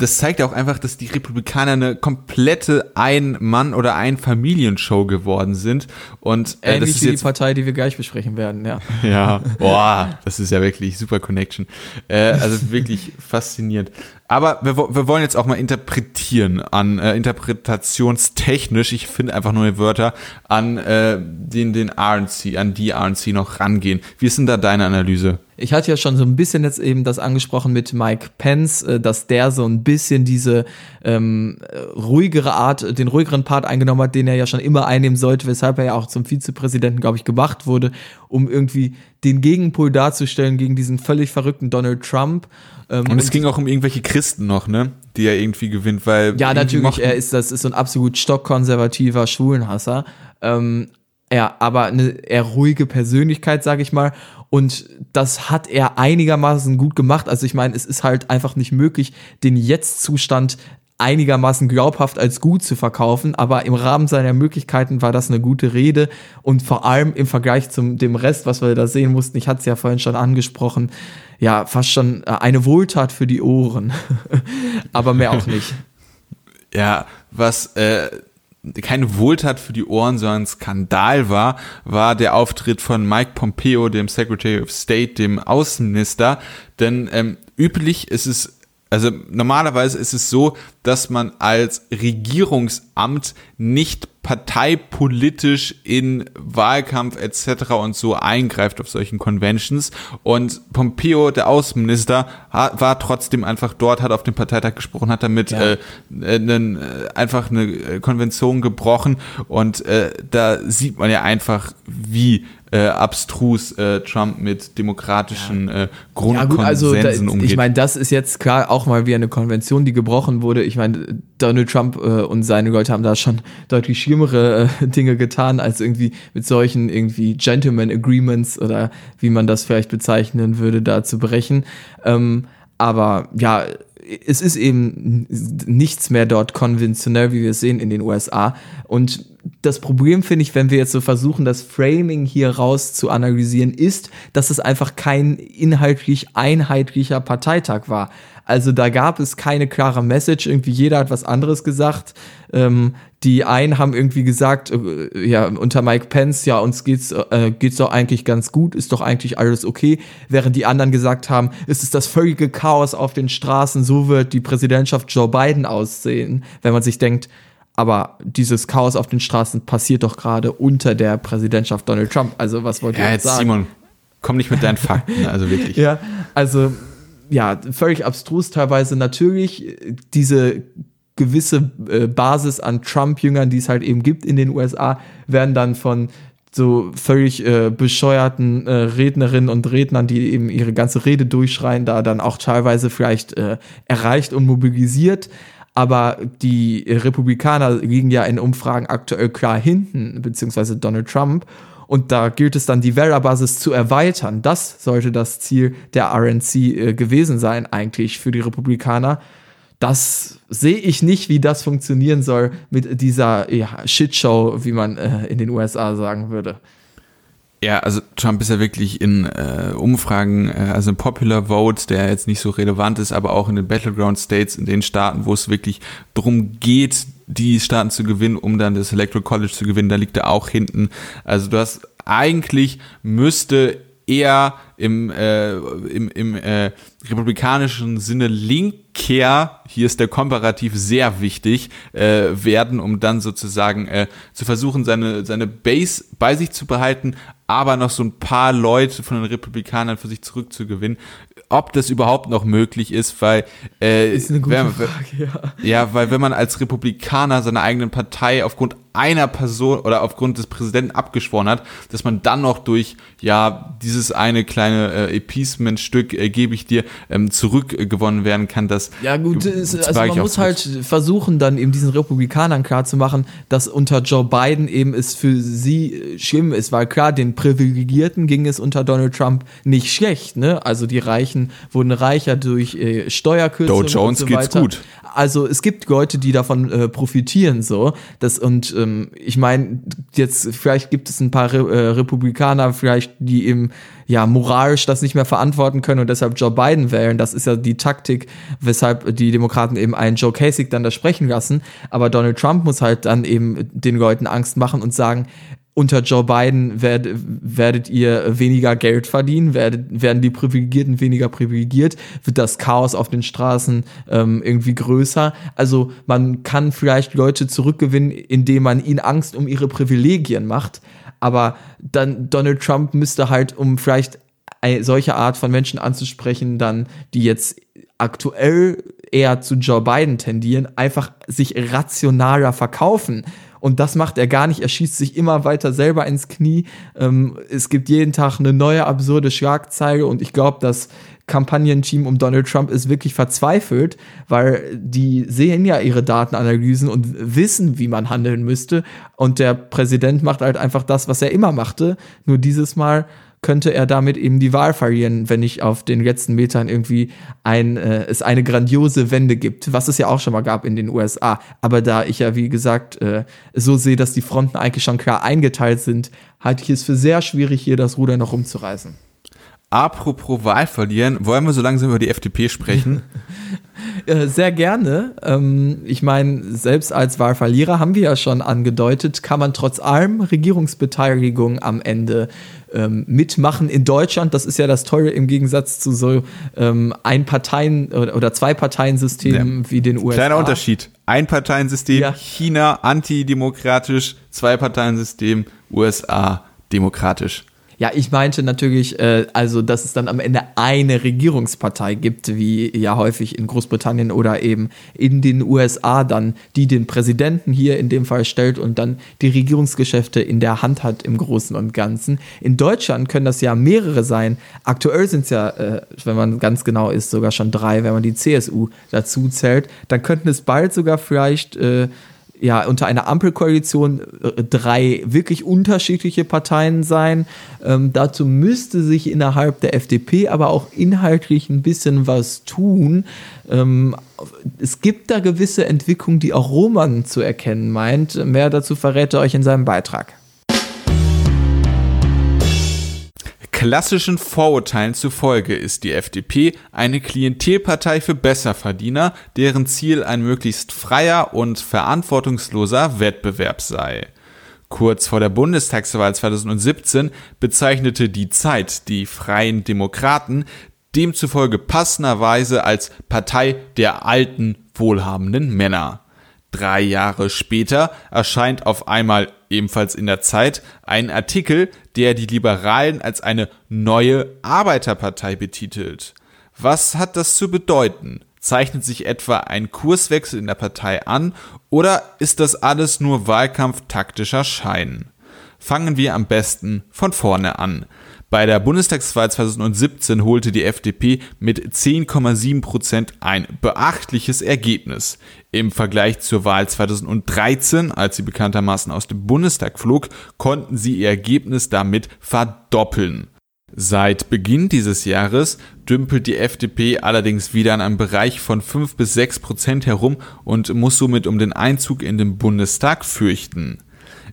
das zeigt auch einfach, dass die Republikaner eine komplette Ein-Mann- oder Ein-Familienshow geworden sind. Und äh, Ähnlich das ist wie jetzt, die Partei, die wir gleich besprechen werden, ja. Ja, boah, das ist ja wirklich super Connection. Äh, also wirklich faszinierend. Aber wir, wir wollen jetzt auch mal interpretieren an äh, interpretationstechnisch, ich finde einfach neue Wörter, an äh, den, den RNC, an die RNC noch rangehen. Wie ist denn da deine Analyse? Ich hatte ja schon so ein bisschen jetzt eben das angesprochen mit Mike Pence, äh, dass der so ein bisschen diese ähm, ruhigere Art, den ruhigeren Part eingenommen hat, den er ja schon immer einnehmen sollte, weshalb er ja auch zum Vizepräsidenten, glaube ich, gemacht wurde, um irgendwie den Gegenpol darzustellen gegen diesen völlig verrückten Donald Trump. Ähm, und es ging auch um irgendwelche Christen noch, ne? Die er irgendwie gewinnt, weil. Ja, natürlich, er ist, das ist so ein absolut stockkonservativer Schwulenhasser. Ähm, ja, aber eine eher ruhige Persönlichkeit, sag ich mal. Und das hat er einigermaßen gut gemacht. Also ich meine, es ist halt einfach nicht möglich, den Jetzt-Zustand einigermaßen glaubhaft als gut zu verkaufen, aber im Rahmen seiner Möglichkeiten war das eine gute Rede und vor allem im Vergleich zum dem Rest, was wir da sehen mussten, ich hatte es ja vorhin schon angesprochen, ja, fast schon äh, eine Wohltat für die Ohren, aber mehr auch nicht. Ja, was äh, keine Wohltat für die Ohren, sondern Skandal war, war der Auftritt von Mike Pompeo, dem Secretary of State, dem Außenminister. Denn ähm, üblich ist es also normalerweise ist es so, dass man als Regierungsamt nicht parteipolitisch in Wahlkampf etc. und so eingreift auf solchen Conventions. Und Pompeo, der Außenminister, war trotzdem einfach dort, hat auf dem Parteitag gesprochen, hat damit ja. äh, einen, äh, einfach eine Konvention gebrochen. Und äh, da sieht man ja einfach, wie äh, abstrus äh, Trump mit demokratischen äh, Grundkonsensen ja, also da, umgeht. Ich meine, das ist jetzt klar auch mal wie eine Konvention, die gebrochen wurde. Ich meine, Donald Trump äh, und seine Leute haben da schon deutlich schlimmere äh, Dinge getan, als irgendwie mit solchen irgendwie Gentleman Agreements oder wie man das vielleicht bezeichnen würde, da zu brechen. Ähm, aber ja, es ist eben nichts mehr dort konventionell, wie wir es sehen in den USA. Und das Problem finde ich, wenn wir jetzt so versuchen, das Framing hier raus zu analysieren, ist, dass es einfach kein inhaltlich einheitlicher Parteitag war. Also da gab es keine klare Message, irgendwie jeder hat was anderes gesagt. Ähm, die einen haben irgendwie gesagt, äh, ja, unter Mike Pence, ja, uns geht's, äh, geht's doch eigentlich ganz gut, ist doch eigentlich alles okay, während die anderen gesagt haben, es ist das völlige Chaos auf den Straßen, so wird die Präsidentschaft Joe Biden aussehen, wenn man sich denkt, aber dieses Chaos auf den Straßen passiert doch gerade unter der Präsidentschaft Donald Trump. Also was wollt ihr ja, jetzt sagen? Simon, komm nicht mit deinen Fakten, also wirklich. ja, also ja, völlig abstrus teilweise natürlich diese gewisse äh, Basis an Trump-Jüngern, die es halt eben gibt in den USA, werden dann von so völlig äh, bescheuerten äh, Rednerinnen und Rednern, die eben ihre ganze Rede durchschreien, da dann auch teilweise vielleicht äh, erreicht und mobilisiert aber die Republikaner liegen ja in Umfragen aktuell klar hinten, beziehungsweise Donald Trump. Und da gilt es dann, die Wählerbasis zu erweitern. Das sollte das Ziel der RNC äh, gewesen sein, eigentlich für die Republikaner. Das sehe ich nicht, wie das funktionieren soll mit dieser ja, Shitshow, wie man äh, in den USA sagen würde. Ja, also Trump ist ja wirklich in äh, Umfragen, äh, also im Popular Vote, der jetzt nicht so relevant ist, aber auch in den Battleground States, in den Staaten, wo es wirklich darum geht, die Staaten zu gewinnen, um dann das Electoral College zu gewinnen, da liegt er auch hinten. Also du hast eigentlich müsste eher im, äh, im, im äh, republikanischen Sinne Linkkehr, hier ist der Komparativ sehr wichtig, äh, werden, um dann sozusagen äh, zu versuchen, seine, seine Base bei sich zu behalten, aber noch so ein paar Leute von den Republikanern für sich zurückzugewinnen. Ob das überhaupt noch möglich ist, weil äh, ist eine gute wenn, Frage, ja. ja, weil wenn man als Republikaner seiner eigenen Partei aufgrund einer Person oder aufgrund des Präsidenten abgeschworen hat, dass man dann noch durch ja dieses eine kleine äh, Appeasement-Stück äh, gebe ich dir ähm, zurückgewonnen werden kann, das ja gut, ist, also man muss halt versuchen dann eben diesen Republikanern klar zu machen, dass unter Joe Biden eben es für sie äh, schlimm ist, weil klar den Privilegierten ging es unter Donald Trump nicht schlecht, ne? Also die Reichen wurden reicher durch äh, Steuerkürzungen Dow Jones und so weiter. geht's gut. also es gibt Leute, die davon äh, profitieren so. Das und ähm, ich meine, jetzt vielleicht gibt es ein paar Re äh, Republikaner, vielleicht die eben ja moralisch das nicht mehr verantworten können und deshalb Joe Biden wählen. Das ist ja die Taktik, weshalb die Demokraten eben einen Joe Kasich dann da sprechen lassen. Aber Donald Trump muss halt dann eben den Leuten Angst machen und sagen, unter Joe Biden werd, werdet ihr weniger Geld verdienen, werdet, werden die Privilegierten weniger privilegiert, wird das Chaos auf den Straßen ähm, irgendwie größer. Also man kann vielleicht Leute zurückgewinnen, indem man ihnen Angst um ihre Privilegien macht. Aber dann Donald Trump müsste halt, um vielleicht eine solche Art von Menschen anzusprechen, dann, die jetzt aktuell eher zu Joe Biden tendieren, einfach sich rationaler verkaufen. Und das macht er gar nicht. Er schießt sich immer weiter selber ins Knie. Ähm, es gibt jeden Tag eine neue absurde Schlagzeile und ich glaube, das Kampagnenteam um Donald Trump ist wirklich verzweifelt, weil die sehen ja ihre Datenanalysen und wissen, wie man handeln müsste. Und der Präsident macht halt einfach das, was er immer machte. Nur dieses Mal könnte er damit eben die Wahl verlieren, wenn nicht auf den letzten Metern irgendwie ein, äh, es eine grandiose Wende gibt, was es ja auch schon mal gab in den USA. Aber da ich ja, wie gesagt, äh, so sehe, dass die Fronten eigentlich schon klar eingeteilt sind, halte ich es für sehr schwierig, hier das Ruder noch rumzureißen. Apropos Wahl verlieren, wollen wir so langsam über die FDP sprechen? Äh, sehr gerne. Ähm, ich meine, selbst als Wahlverlierer haben wir ja schon angedeutet, kann man trotz allem Regierungsbeteiligung am Ende ähm, mitmachen in Deutschland. Das ist ja das Tolle im Gegensatz zu so ähm, ein Parteien oder, oder zwei Parteiensystemen ja. wie den USA. Kleiner Unterschied. Ein Parteiensystem, ja. China antidemokratisch, zwei Parteiensystem, USA demokratisch. Ja, ich meinte natürlich, äh, also, dass es dann am Ende eine Regierungspartei gibt, wie ja häufig in Großbritannien oder eben in den USA dann, die den Präsidenten hier in dem Fall stellt und dann die Regierungsgeschäfte in der Hand hat im Großen und Ganzen. In Deutschland können das ja mehrere sein. Aktuell sind es ja, äh, wenn man ganz genau ist, sogar schon drei, wenn man die CSU dazu zählt. Dann könnten es bald sogar vielleicht äh, ja unter einer Ampelkoalition äh, drei wirklich unterschiedliche Parteien sein. Ähm, dazu müsste sich innerhalb der FDP aber auch inhaltlich ein bisschen was tun. Ähm, es gibt da gewisse Entwicklungen, die auch Roman zu erkennen meint. Mehr dazu verrät er euch in seinem Beitrag. Klassischen Vorurteilen zufolge ist die FDP eine Klientelpartei für Besserverdiener, deren Ziel ein möglichst freier und verantwortungsloser Wettbewerb sei. Kurz vor der Bundestagswahl 2017 bezeichnete die Zeit die Freien Demokraten demzufolge passenderweise als Partei der alten, wohlhabenden Männer. Drei Jahre später erscheint auf einmal ebenfalls in der Zeit ein Artikel, der die Liberalen als eine neue Arbeiterpartei betitelt. Was hat das zu bedeuten? Zeichnet sich etwa ein Kurswechsel in der Partei an oder ist das alles nur wahlkampftaktischer Schein? Fangen wir am besten von vorne an. Bei der Bundestagswahl 2017 holte die FDP mit 10,7 Prozent ein beachtliches Ergebnis. Im Vergleich zur Wahl 2013, als sie bekanntermaßen aus dem Bundestag flog, konnten sie ihr Ergebnis damit verdoppeln. Seit Beginn dieses Jahres dümpelt die FDP allerdings wieder in einem Bereich von 5 bis 6 Prozent herum und muss somit um den Einzug in den Bundestag fürchten.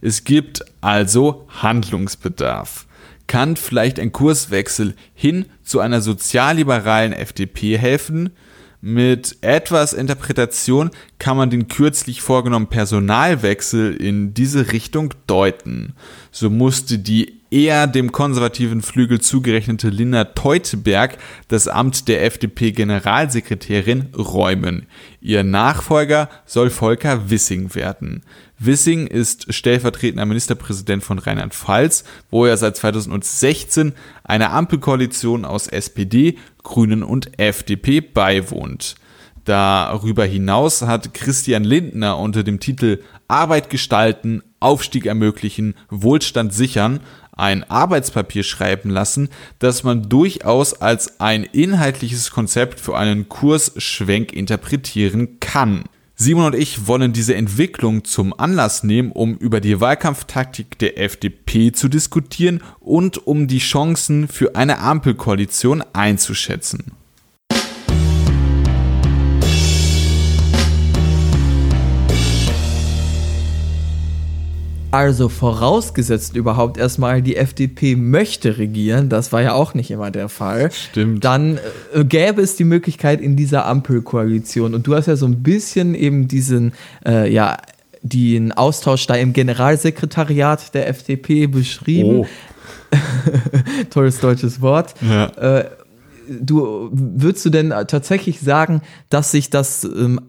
Es gibt also Handlungsbedarf kann vielleicht ein Kurswechsel hin zu einer sozialliberalen FDP helfen. Mit etwas Interpretation kann man den kürzlich vorgenommenen Personalwechsel in diese Richtung deuten. So musste die eher dem konservativen Flügel zugerechnete Linda Teuteberg das Amt der FDP-Generalsekretärin räumen. Ihr Nachfolger soll Volker Wissing werden. Wissing ist stellvertretender Ministerpräsident von Rheinland-Pfalz, wo er seit 2016 einer Ampelkoalition aus SPD, Grünen und FDP beiwohnt. Darüber hinaus hat Christian Lindner unter dem Titel Arbeit gestalten, Aufstieg ermöglichen, Wohlstand sichern ein Arbeitspapier schreiben lassen, das man durchaus als ein inhaltliches Konzept für einen Kursschwenk interpretieren kann. Simon und ich wollen diese Entwicklung zum Anlass nehmen, um über die Wahlkampftaktik der FDP zu diskutieren und um die Chancen für eine Ampelkoalition einzuschätzen. Also vorausgesetzt überhaupt erstmal, die FDP möchte regieren, das war ja auch nicht immer der Fall. Stimmt. Dann äh, gäbe es die Möglichkeit in dieser Ampelkoalition. Und du hast ja so ein bisschen eben diesen, äh, ja, den Austausch da im Generalsekretariat der FDP beschrieben. Oh. Tolles deutsches Wort. Ja. Äh, du würdest du denn tatsächlich sagen, dass sich das ähm,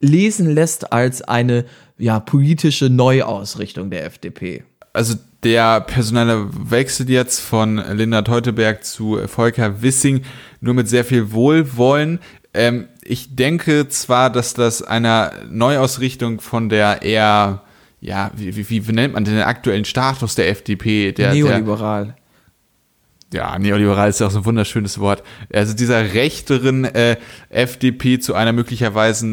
lesen lässt als eine ja, politische Neuausrichtung der FDP? Also der personelle Wechsel jetzt von Linda Teuteberg zu Volker Wissing nur mit sehr viel Wohlwollen. Ähm, ich denke zwar, dass das einer Neuausrichtung von der eher, ja, wie, wie, wie nennt man den aktuellen Status der FDP? Der, der, Neoliberal. Ja, neoliberal ist ja auch so ein wunderschönes Wort. Also dieser rechteren äh, FDP zu einer möglicherweise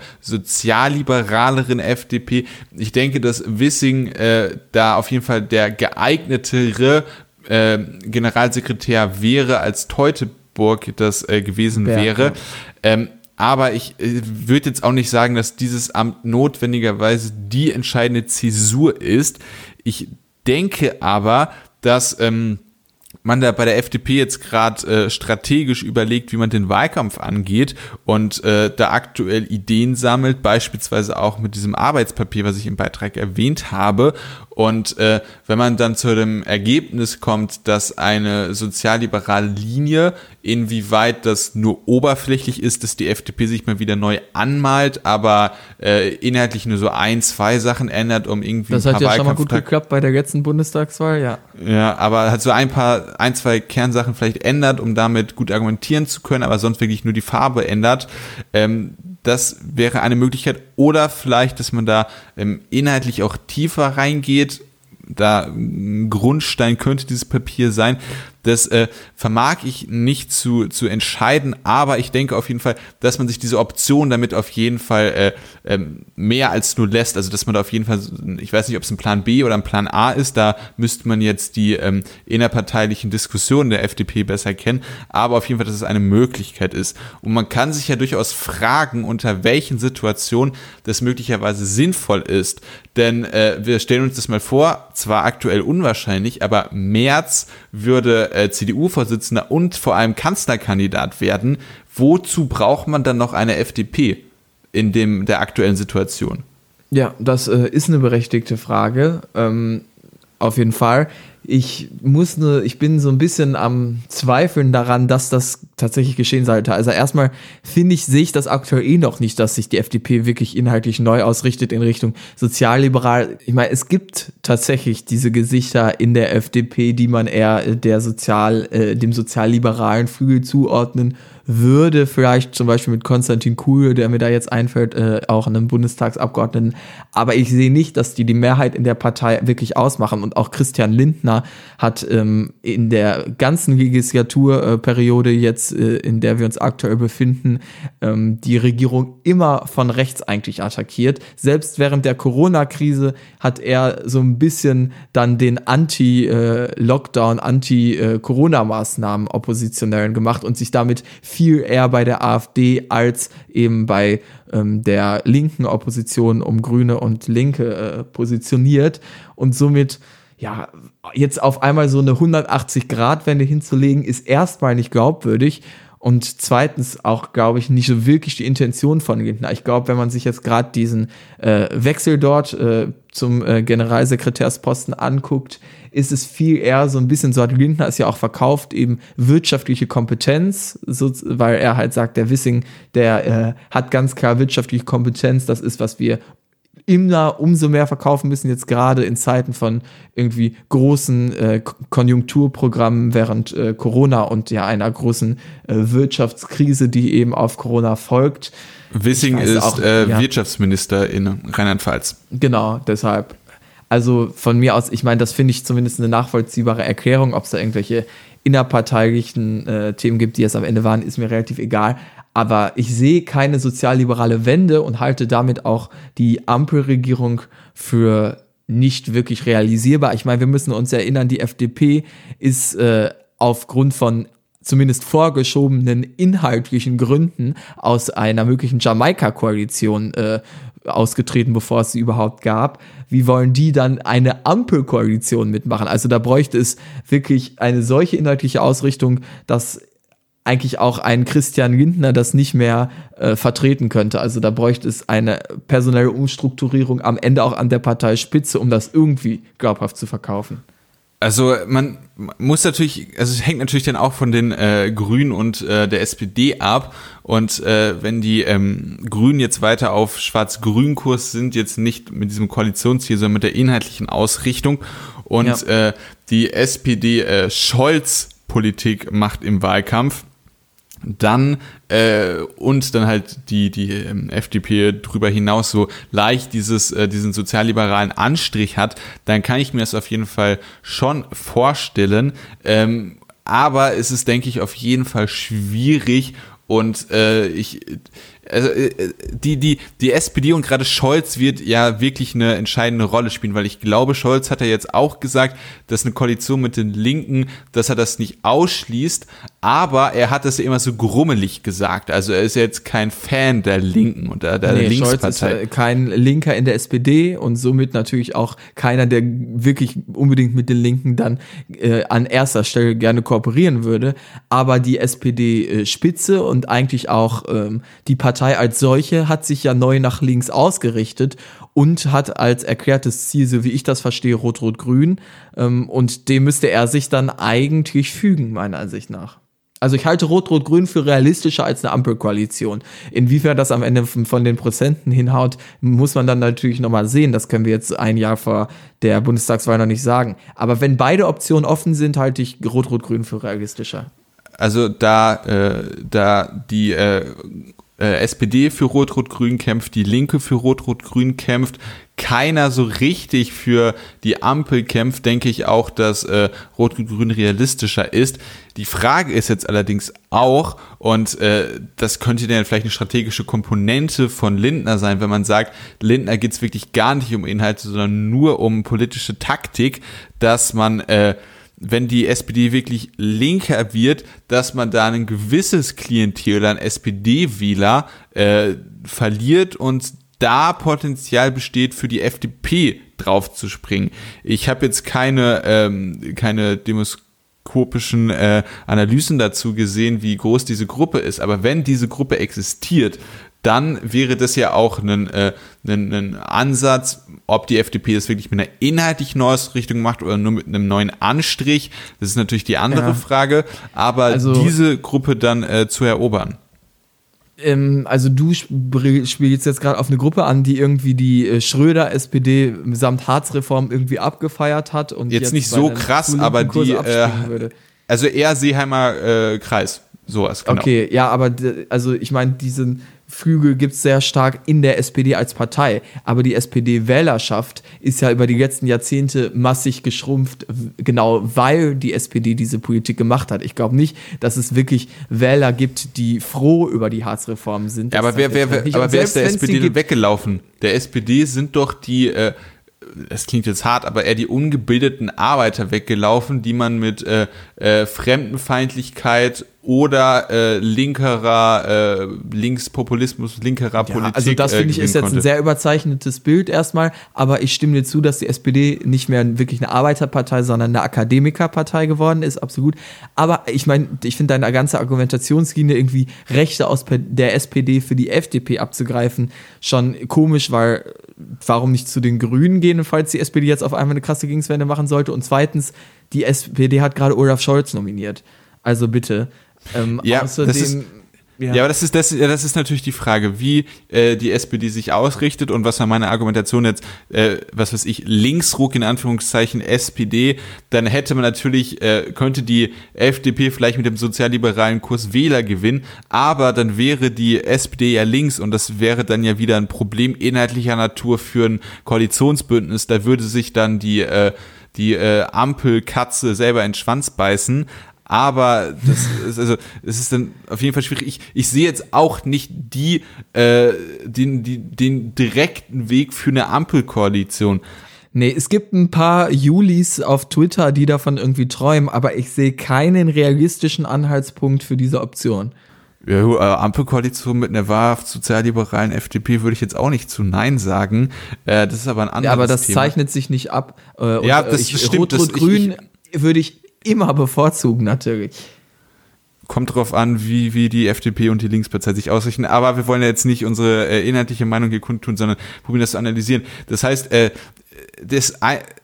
äh, sozialliberaleren FDP. Ich denke, dass Wissing äh, da auf jeden Fall der geeignetere äh, Generalsekretär wäre, als Teutoburg das äh, gewesen Berg, wäre. ja. Ähm, aber ich äh, würde jetzt auch nicht sagen, dass dieses Amt notwendigerweise die entscheidende Zäsur ist. Ich denke aber, dass ähm, man da bei der FDP jetzt gerade äh, strategisch überlegt, wie man den Wahlkampf angeht und äh, da aktuell Ideen sammelt, beispielsweise auch mit diesem Arbeitspapier, was ich im Beitrag erwähnt habe. Und äh, wenn man dann zu dem Ergebnis kommt, dass eine sozialliberale Linie, inwieweit das nur oberflächlich ist, dass die FDP sich mal wieder neu anmalt, aber äh, inhaltlich nur so ein, zwei Sachen ändert, um irgendwie Das ein hat paar ja schon mal gut geklappt bei der letzten Bundestagswahl, ja. ja, aber hat so ein paar, ein, zwei Kernsachen vielleicht ändert, um damit gut argumentieren zu können, aber sonst wirklich nur die Farbe ändert. Ähm, das wäre eine Möglichkeit. Oder vielleicht, dass man da ähm, inhaltlich auch tiefer reingeht. Da ein Grundstein könnte dieses Papier sein. Das äh, vermag ich nicht zu, zu entscheiden, aber ich denke auf jeden Fall, dass man sich diese Option damit auf jeden Fall äh, ähm, mehr als nur lässt. Also dass man da auf jeden Fall, ich weiß nicht, ob es ein Plan B oder ein Plan A ist, da müsste man jetzt die ähm, innerparteilichen Diskussionen der FDP besser kennen, aber auf jeden Fall, dass es eine Möglichkeit ist. Und man kann sich ja durchaus fragen, unter welchen Situationen das möglicherweise sinnvoll ist. Denn äh, wir stellen uns das mal vor, zwar aktuell unwahrscheinlich, aber März würde äh, CDU-Vorsitzender und vor allem Kanzlerkandidat werden. Wozu braucht man dann noch eine FDP in dem, der aktuellen Situation? Ja, das äh, ist eine berechtigte Frage. Ähm, auf jeden Fall. Ich muss ne, ich bin so ein bisschen am Zweifeln daran, dass das tatsächlich geschehen sollte. Also erstmal finde ich, sehe ich das aktuell eh noch nicht, dass sich die FDP wirklich inhaltlich neu ausrichtet in Richtung sozialliberal. Ich meine, es gibt tatsächlich diese Gesichter in der FDP, die man eher äh, der sozial, äh, dem sozialliberalen Flügel zuordnen würde, vielleicht zum Beispiel mit Konstantin Kuhl, der mir da jetzt einfällt, äh, auch einem Bundestagsabgeordneten. Aber ich sehe nicht, dass die die Mehrheit in der Partei wirklich ausmachen. Und auch Christian Lindner hat ähm, in der ganzen Legislaturperiode jetzt, äh, in der wir uns aktuell befinden, ähm, die Regierung immer von rechts eigentlich attackiert. Selbst während der Corona-Krise hat er so ein bisschen dann den Anti-Lockdown, Anti-Corona-Maßnahmen Oppositionellen gemacht und sich damit viel eher bei der AfD als eben bei ähm, der linken Opposition um Grüne und Linke äh, positioniert und somit ja, jetzt auf einmal so eine 180-Grad-Wende hinzulegen, ist erstmal nicht glaubwürdig. Und zweitens auch, glaube ich, nicht so wirklich die Intention von Lindner. Ich glaube, wenn man sich jetzt gerade diesen äh, Wechsel dort äh, zum äh, Generalsekretärsposten anguckt, ist es viel eher so ein bisschen so, hat Lindner es ja auch verkauft, eben wirtschaftliche Kompetenz, so, weil er halt sagt, der Wissing, der äh, hat ganz klar wirtschaftliche Kompetenz, das ist, was wir immer umso mehr verkaufen müssen, jetzt gerade in Zeiten von irgendwie großen äh, Konjunkturprogrammen während äh, Corona und ja einer großen äh, Wirtschaftskrise, die eben auf Corona folgt. Wissing ist auch, äh, ja. Wirtschaftsminister in Rheinland-Pfalz. Genau, deshalb. Also von mir aus, ich meine, das finde ich zumindest eine nachvollziehbare Erklärung, ob es da irgendwelche innerparteilichen äh, Themen gibt, die es am Ende waren, ist mir relativ egal. Aber ich sehe keine sozialliberale Wende und halte damit auch die Ampelregierung für nicht wirklich realisierbar. Ich meine, wir müssen uns erinnern, die FDP ist äh, aufgrund von zumindest vorgeschobenen inhaltlichen Gründen aus einer möglichen Jamaika-Koalition äh, ausgetreten, bevor es sie überhaupt gab. Wie wollen die dann eine Ampelkoalition mitmachen? Also da bräuchte es wirklich eine solche inhaltliche Ausrichtung, dass eigentlich auch ein Christian Lindner das nicht mehr äh, vertreten könnte. Also da bräuchte es eine personelle Umstrukturierung am Ende auch an der Parteispitze, um das irgendwie glaubhaft zu verkaufen. Also man muss natürlich, also es hängt natürlich dann auch von den äh, Grünen und äh, der SPD ab. Und äh, wenn die ähm, Grünen jetzt weiter auf Schwarz-Grün-Kurs sind, jetzt nicht mit diesem Koalitionsziel, sondern mit der inhaltlichen Ausrichtung und ja. äh, die SPD äh, Scholz-Politik macht im Wahlkampf, dann äh, und dann halt die die ähm, FDP drüber hinaus so leicht dieses äh, diesen sozialliberalen Anstrich hat, dann kann ich mir das auf jeden Fall schon vorstellen. Ähm, aber es ist, denke ich, auf jeden Fall schwierig und äh, ich also äh, die, die, die SPD und gerade Scholz wird ja wirklich eine entscheidende Rolle spielen, weil ich glaube, Scholz hat ja jetzt auch gesagt, dass eine Koalition mit den Linken, dass er das nicht ausschließt, aber er hat das ja immer so grummelig gesagt. Also er ist jetzt kein Fan der Linken und der, der nee, Linkspartei. Scholz ist kein Linker in der SPD und somit natürlich auch keiner, der wirklich unbedingt mit den Linken dann äh, an erster Stelle gerne kooperieren würde. Aber die SPD-Spitze äh, und eigentlich auch ähm, die Partei Partei als solche hat sich ja neu nach links ausgerichtet und hat als erklärtes Ziel, so wie ich das verstehe, Rot-Rot-Grün. Ähm, und dem müsste er sich dann eigentlich fügen, meiner Ansicht nach. Also ich halte Rot-Rot-Grün für realistischer als eine Ampelkoalition. Inwiefern das am Ende von den Prozenten hinhaut, muss man dann natürlich nochmal sehen. Das können wir jetzt ein Jahr vor der Bundestagswahl noch nicht sagen. Aber wenn beide Optionen offen sind, halte ich Rot-Rot-Grün für realistischer. Also da, äh, da die äh, äh, SPD für Rot-Rot-Grün kämpft, die Linke für Rot-Rot-Grün kämpft, keiner so richtig für die Ampel kämpft, denke ich auch, dass äh, Rot-Grün realistischer ist. Die Frage ist jetzt allerdings auch, und äh, das könnte dann vielleicht eine strategische Komponente von Lindner sein, wenn man sagt, Lindner geht es wirklich gar nicht um Inhalte, sondern nur um politische Taktik, dass man äh, wenn die SPD wirklich linker wird, dass man da ein gewisses Klientel an SPD-Wähler äh, verliert und da Potenzial besteht für die FDP draufzuspringen. Ich habe jetzt keine, ähm, keine demoskopischen äh, Analysen dazu gesehen, wie groß diese Gruppe ist. Aber wenn diese Gruppe existiert, dann wäre das ja auch ein, äh, ein, ein Ansatz, ob die FDP das wirklich mit einer inhaltlich Neuausrichtung macht oder nur mit einem neuen Anstrich. Das ist natürlich die andere ja. Frage. Aber also, diese Gruppe dann äh, zu erobern. Ähm, also du spielst jetzt gerade auf eine Gruppe an, die irgendwie die äh, Schröder-SPD samt Harzreform irgendwie abgefeiert hat. und Jetzt, jetzt nicht so krass, aber die, äh, also eher Seeheimer äh, Kreis. Sowas, genau. Okay, ja, aber also ich meine, diesen Flügel gibt es sehr stark in der SPD als Partei. Aber die SPD-Wählerschaft ist ja über die letzten Jahrzehnte massig geschrumpft, genau weil die SPD diese Politik gemacht hat. Ich glaube nicht, dass es wirklich Wähler gibt, die froh über die Harzreformen sind. Ja, aber wer, wer, wer, aber wer ist der SPD denn weggelaufen? Der SPD sind doch die, äh, klingt jetzt hart, aber eher die ungebildeten Arbeiter weggelaufen, die man mit äh, äh, Fremdenfeindlichkeit oder äh, linkerer äh, Linkspopulismus, linkerer ja, Politik. Also das finde ich äh, ist jetzt ein sehr überzeichnetes Bild erstmal, aber ich stimme dir zu, dass die SPD nicht mehr wirklich eine Arbeiterpartei, sondern eine Akademikerpartei geworden ist, absolut. Aber ich meine, ich finde deine ganze Argumentationslinie irgendwie Rechte aus der SPD für die FDP abzugreifen schon komisch, weil warum nicht zu den Grünen gehen, falls die SPD jetzt auf einmal eine krasse Gegenwende machen sollte? Und zweitens, die SPD hat gerade Olaf Scholz nominiert. Also bitte. Ähm, ja, außerdem, das ist, ja. ja, aber das ist, das, das ist natürlich die Frage, wie äh, die SPD sich ausrichtet und was war meine Argumentation jetzt, äh, was weiß ich, Linksruck in Anführungszeichen SPD, dann hätte man natürlich, äh, könnte die FDP vielleicht mit dem sozialliberalen Kurs Wähler gewinnen, aber dann wäre die SPD ja links und das wäre dann ja wieder ein Problem inhaltlicher Natur für ein Koalitionsbündnis. Da würde sich dann die äh, die äh, Ampelkatze selber in den Schwanz beißen. Aber das ist, also, es ist dann auf jeden Fall schwierig. Ich, ich sehe jetzt auch nicht die, äh, den, die, den direkten Weg für eine Ampelkoalition. Nee, es gibt ein paar Julis auf Twitter, die davon irgendwie träumen, aber ich sehe keinen realistischen Anhaltspunkt für diese Option. Ja, äh, Ampelkoalition mit einer wahrhaft sozialliberalen FDP würde ich jetzt auch nicht zu Nein sagen. Äh, das ist aber ein anderes Ja, aber das Thema. zeichnet sich nicht ab. Äh, und, Ja, das ich, stimmt, Rot-Rot-Grün würde ich immer bevorzugen, natürlich. Kommt drauf an, wie, wie die FDP und die Linkspartei sich ausrichten. Aber wir wollen ja jetzt nicht unsere äh, inhaltliche Meinung hier kundtun, sondern probieren das zu analysieren. Das heißt, äh, das,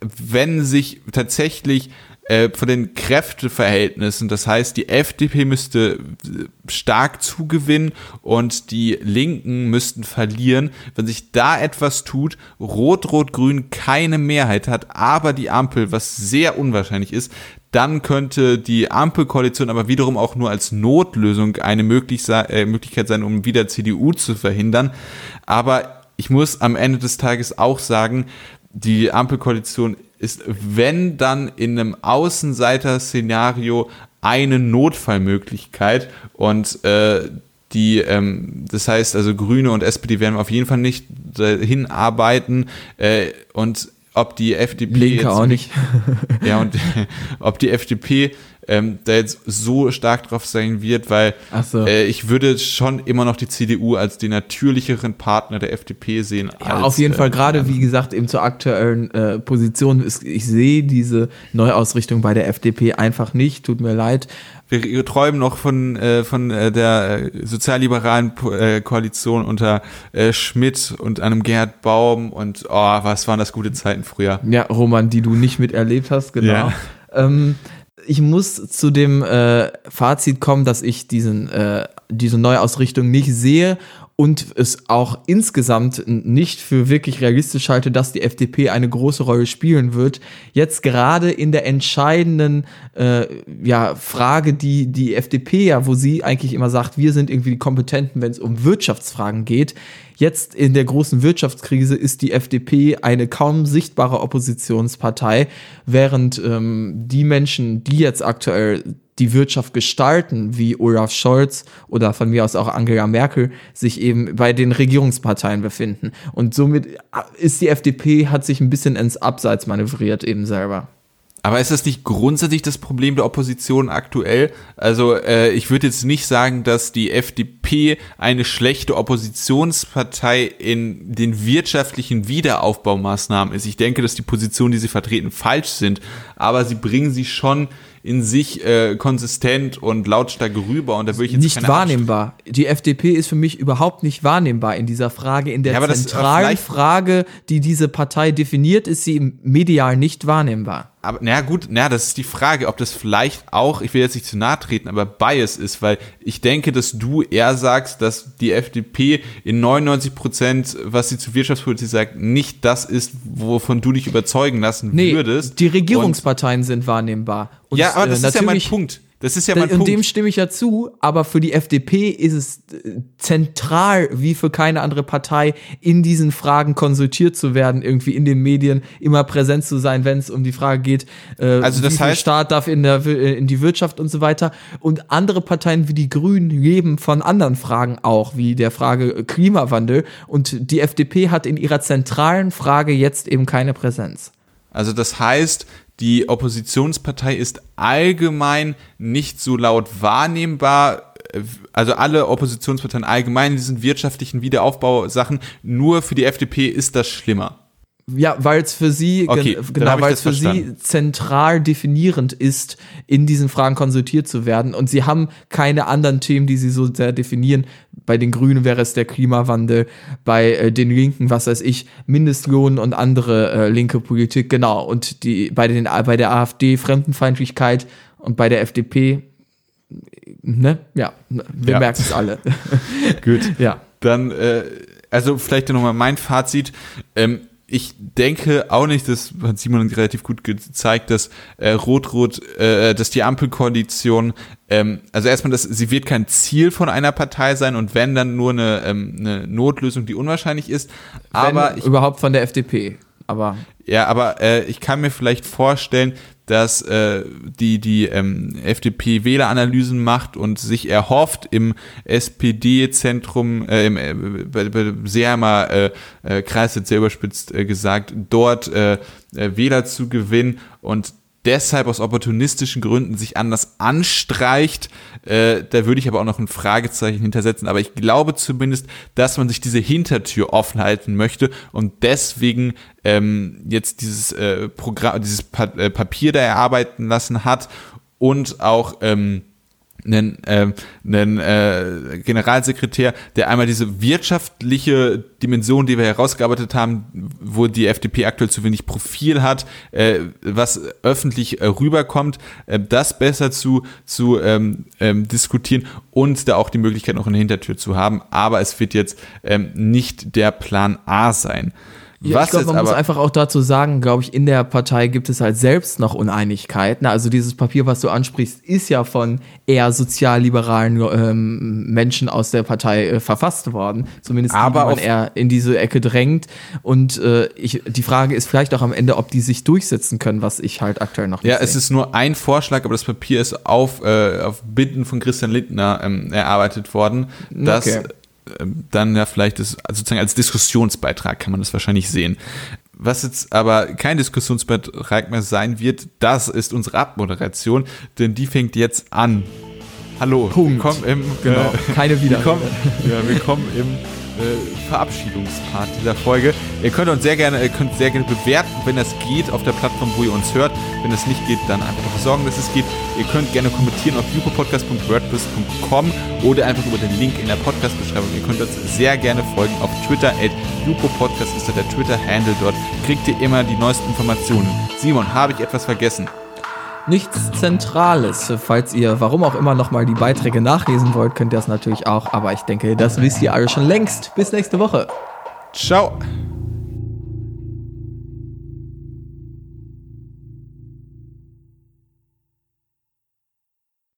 wenn sich tatsächlich äh, von den Kräfteverhältnissen, das heißt, die FDP müsste äh, stark zugewinnen und die Linken müssten verlieren. Wenn sich da etwas tut, Rot-Rot-Grün keine Mehrheit hat, aber die Ampel, was sehr unwahrscheinlich ist, dann könnte die Ampelkoalition aber wiederum auch nur als Notlösung eine möglich äh, Möglichkeit sein, um wieder CDU zu verhindern. Aber ich muss am Ende des Tages auch sagen, die Ampelkoalition ist, wenn dann in einem Außenseiter-Szenario eine Notfallmöglichkeit und äh, die, ähm, das heißt also Grüne und SPD werden auf jeden Fall nicht dahin arbeiten äh, und ob die FDP Linke auch nicht. ja, und ob die FDP ähm, da jetzt so stark drauf sein wird, weil so. äh, ich würde schon immer noch die CDU als den natürlicheren Partner der FDP sehen. Ja, als, auf jeden äh, Fall, gerade wie gesagt, eben zur aktuellen äh, Position. Ist, ich sehe diese Neuausrichtung bei der FDP einfach nicht. Tut mir leid. Wir, träumen noch von, äh, von äh, der äh, sozialliberalen äh, Koalition unter äh, Schmidt und einem Gerhard Baum und oh, was waren das gute Zeiten früher. Ja, Roman, die du nicht miterlebt hast, genau. Ja. Ähm, ich muss zu dem äh, Fazit kommen, dass ich diesen, äh, diese Neuausrichtung nicht sehe und es auch insgesamt nicht für wirklich realistisch halte, dass die FDP eine große Rolle spielen wird. Jetzt gerade in der entscheidenden äh, ja, Frage, die die FDP ja, wo sie eigentlich immer sagt, wir sind irgendwie die Kompetenten, wenn es um Wirtschaftsfragen geht. Jetzt in der großen Wirtschaftskrise ist die FDP eine kaum sichtbare Oppositionspartei, während ähm, die Menschen, die jetzt aktuell die Wirtschaft gestalten, wie Olaf Scholz oder von mir aus auch Angela Merkel, sich eben bei den Regierungsparteien befinden. Und somit ist die FDP, hat sich ein bisschen ins Abseits manövriert eben selber. Aber ist das nicht grundsätzlich das Problem der Opposition aktuell? Also äh, ich würde jetzt nicht sagen, dass die FDP eine schlechte Oppositionspartei in den wirtschaftlichen Wiederaufbaumaßnahmen ist. Ich denke, dass die Positionen, die sie vertreten, falsch sind, aber sie bringen sie schon in sich äh, konsistent und lautstark rüber. Und da würde ich jetzt Nicht wahrnehmbar. Die FDP ist für mich überhaupt nicht wahrnehmbar in dieser Frage. In der Ja, das- zentralen Frage, die diese Partei definiert, ist sie im medial nicht wahrnehmbar. Aber na gut, na, das ist die Frage, ob das vielleicht auch, ich will jetzt nicht zu nahe treten, aber Bias ist, weil ich denke, dass du eher sagst, dass die FDP in 99 Prozent, was sie zur Wirtschaftspolitik sagt, nicht das ist, wovon du dich überzeugen lassen Nee, würdest. die Regierungsparteien sind wahrnehmbar. Und, ja, aber das äh, ist ja mein Punkt. Das ist ja mein und Punkt. dem stimme ich ja zu, aber für die FDP ist es äh, zentral, wie für keine andere Partei, in diesen Fragen konsultiert zu werden, irgendwie in den Medien immer präsent zu sein, wenn es um die Frage geht, äh, Also das wie viel heißt- Staat darf in, der, äh, in die Wirtschaft und so weiter. Und andere Parteien wie die Grünen leben von anderen Fragen auch, wie der Frage Klimawandel. Und die FDP hat in ihrer zentralen Frage jetzt eben keine Präsenz. Also das heißt, die Oppositionspartei ist allgemein nicht so laut wahrnehmbar. Also alle Oppositionsparteien allgemein in diesen wirtschaftlichen Wiederaufbausachen. Nur für die FDP ist das schlimmer. Ja, weil es für sie, Okay, gen- genau, weil es für sie verstanden. zentral definierend ist, in diesen Fragen konsultiert zu werden. Und sie haben keine anderen Themen, die sie so sehr definieren. Bei den Grünen wäre es der Klimawandel, bei äh, den Linken, was weiß ich, Mindestlohn und andere äh, linke Politik, genau. Und die bei den bei der AfD Fremdenfeindlichkeit und bei der FDP, ne, ja, wir Ja. merken es alle. Gut. ja. Dann, äh, also vielleicht nochmal mein Fazit. Ähm, ich denke auch nicht, das hat Simon relativ gut gezeigt, dass äh, Rot-Rot, äh, dass die Ampelkoalition, ähm, also erstmal, dass sie wird kein Ziel von einer Partei sein und wenn dann nur eine, ähm, eine Notlösung, die unwahrscheinlich ist. Aber Wenn ich überhaupt von der FDP. Aber ja, aber äh, ich kann mir vielleicht vorstellen, dass äh, die, die ähm, FDP Wähleranalysen macht und sich erhofft, im SPD-Zentrum, äh, im äh, Seeheimer äh, äh, Kreis jetzt sehr überspitzt äh, gesagt, dort äh, äh, Wähler zu gewinnen. Und deshalb aus opportunistischen Gründen sich anders anstreicht. Äh, da würde ich aber auch noch ein Fragezeichen hintersetzen. Aber ich glaube zumindest, dass man sich diese Hintertür offen halten möchte und deswegen ähm, jetzt dieses äh, Programm, dieses pa äh, Papier da erarbeiten lassen hat und auch ähm, einen, äh, einen äh, Generalsekretär, der einmal diese wirtschaftliche Dimension, die wir herausgearbeitet haben, wo die FDP aktuell zu wenig Profil hat, äh, was öffentlich äh, rüberkommt, äh, das besser zu, zu ähm, ähm, diskutieren und da auch die Möglichkeit noch eine Hintertür zu haben. Aber es wird jetzt ähm, nicht der Plan A sein. Ja, Was ich glaube, man muss einfach auch dazu sagen, glaube ich, in der Partei gibt es halt selbst noch Uneinigkeiten. Also dieses Papier, was du ansprichst, ist ja von eher sozialliberalen ähm, Menschen aus der Partei äh, verfasst worden. Zumindest aber die, man eher in diese Ecke drängt. Und äh, ich, die Frage ist vielleicht auch am Ende, ob die sich durchsetzen können, was ich halt aktuell noch nicht Ja, sehe. es ist nur ein Vorschlag, aber das Papier ist auf, äh, auf Bitten von Christian Lindner ähm, erarbeitet worden. Dass okay dann ja vielleicht das, sozusagen als Diskussionsbeitrag kann man das wahrscheinlich sehen. Was jetzt aber kein Diskussionsbeitrag mehr sein wird, das ist unsere Abmoderation, denn die fängt jetzt an. Hallo, Punkt. Willkommen im, genau, äh, keine Wiederholung. Willkommen, ja, willkommen im äh, Verabschiedungspart dieser Folge. Ihr könnt uns sehr gerne, könnt sehr gerne bewerten, wenn das geht, auf der Plattform, wo ihr uns hört. Wenn es nicht geht, dann einfach dafür sorgen, dass es geht. Ihr könnt gerne kommentieren auf jupopodcast.wordpress.com oder einfach über den Link in der Podcast-Beschreibung. Ihr könnt uns sehr gerne folgen auf Twitter. At jupopodcast ist der Twitter-Handle dort. Kriegt ihr immer die neuesten Informationen. Simon, habe ich etwas vergessen? Nichts Zentrales. Falls ihr, warum auch immer, nochmal die Beiträge nachlesen wollt, könnt ihr das natürlich auch. Aber ich denke, das wisst ihr alle schon längst. Bis nächste Woche. Ciao.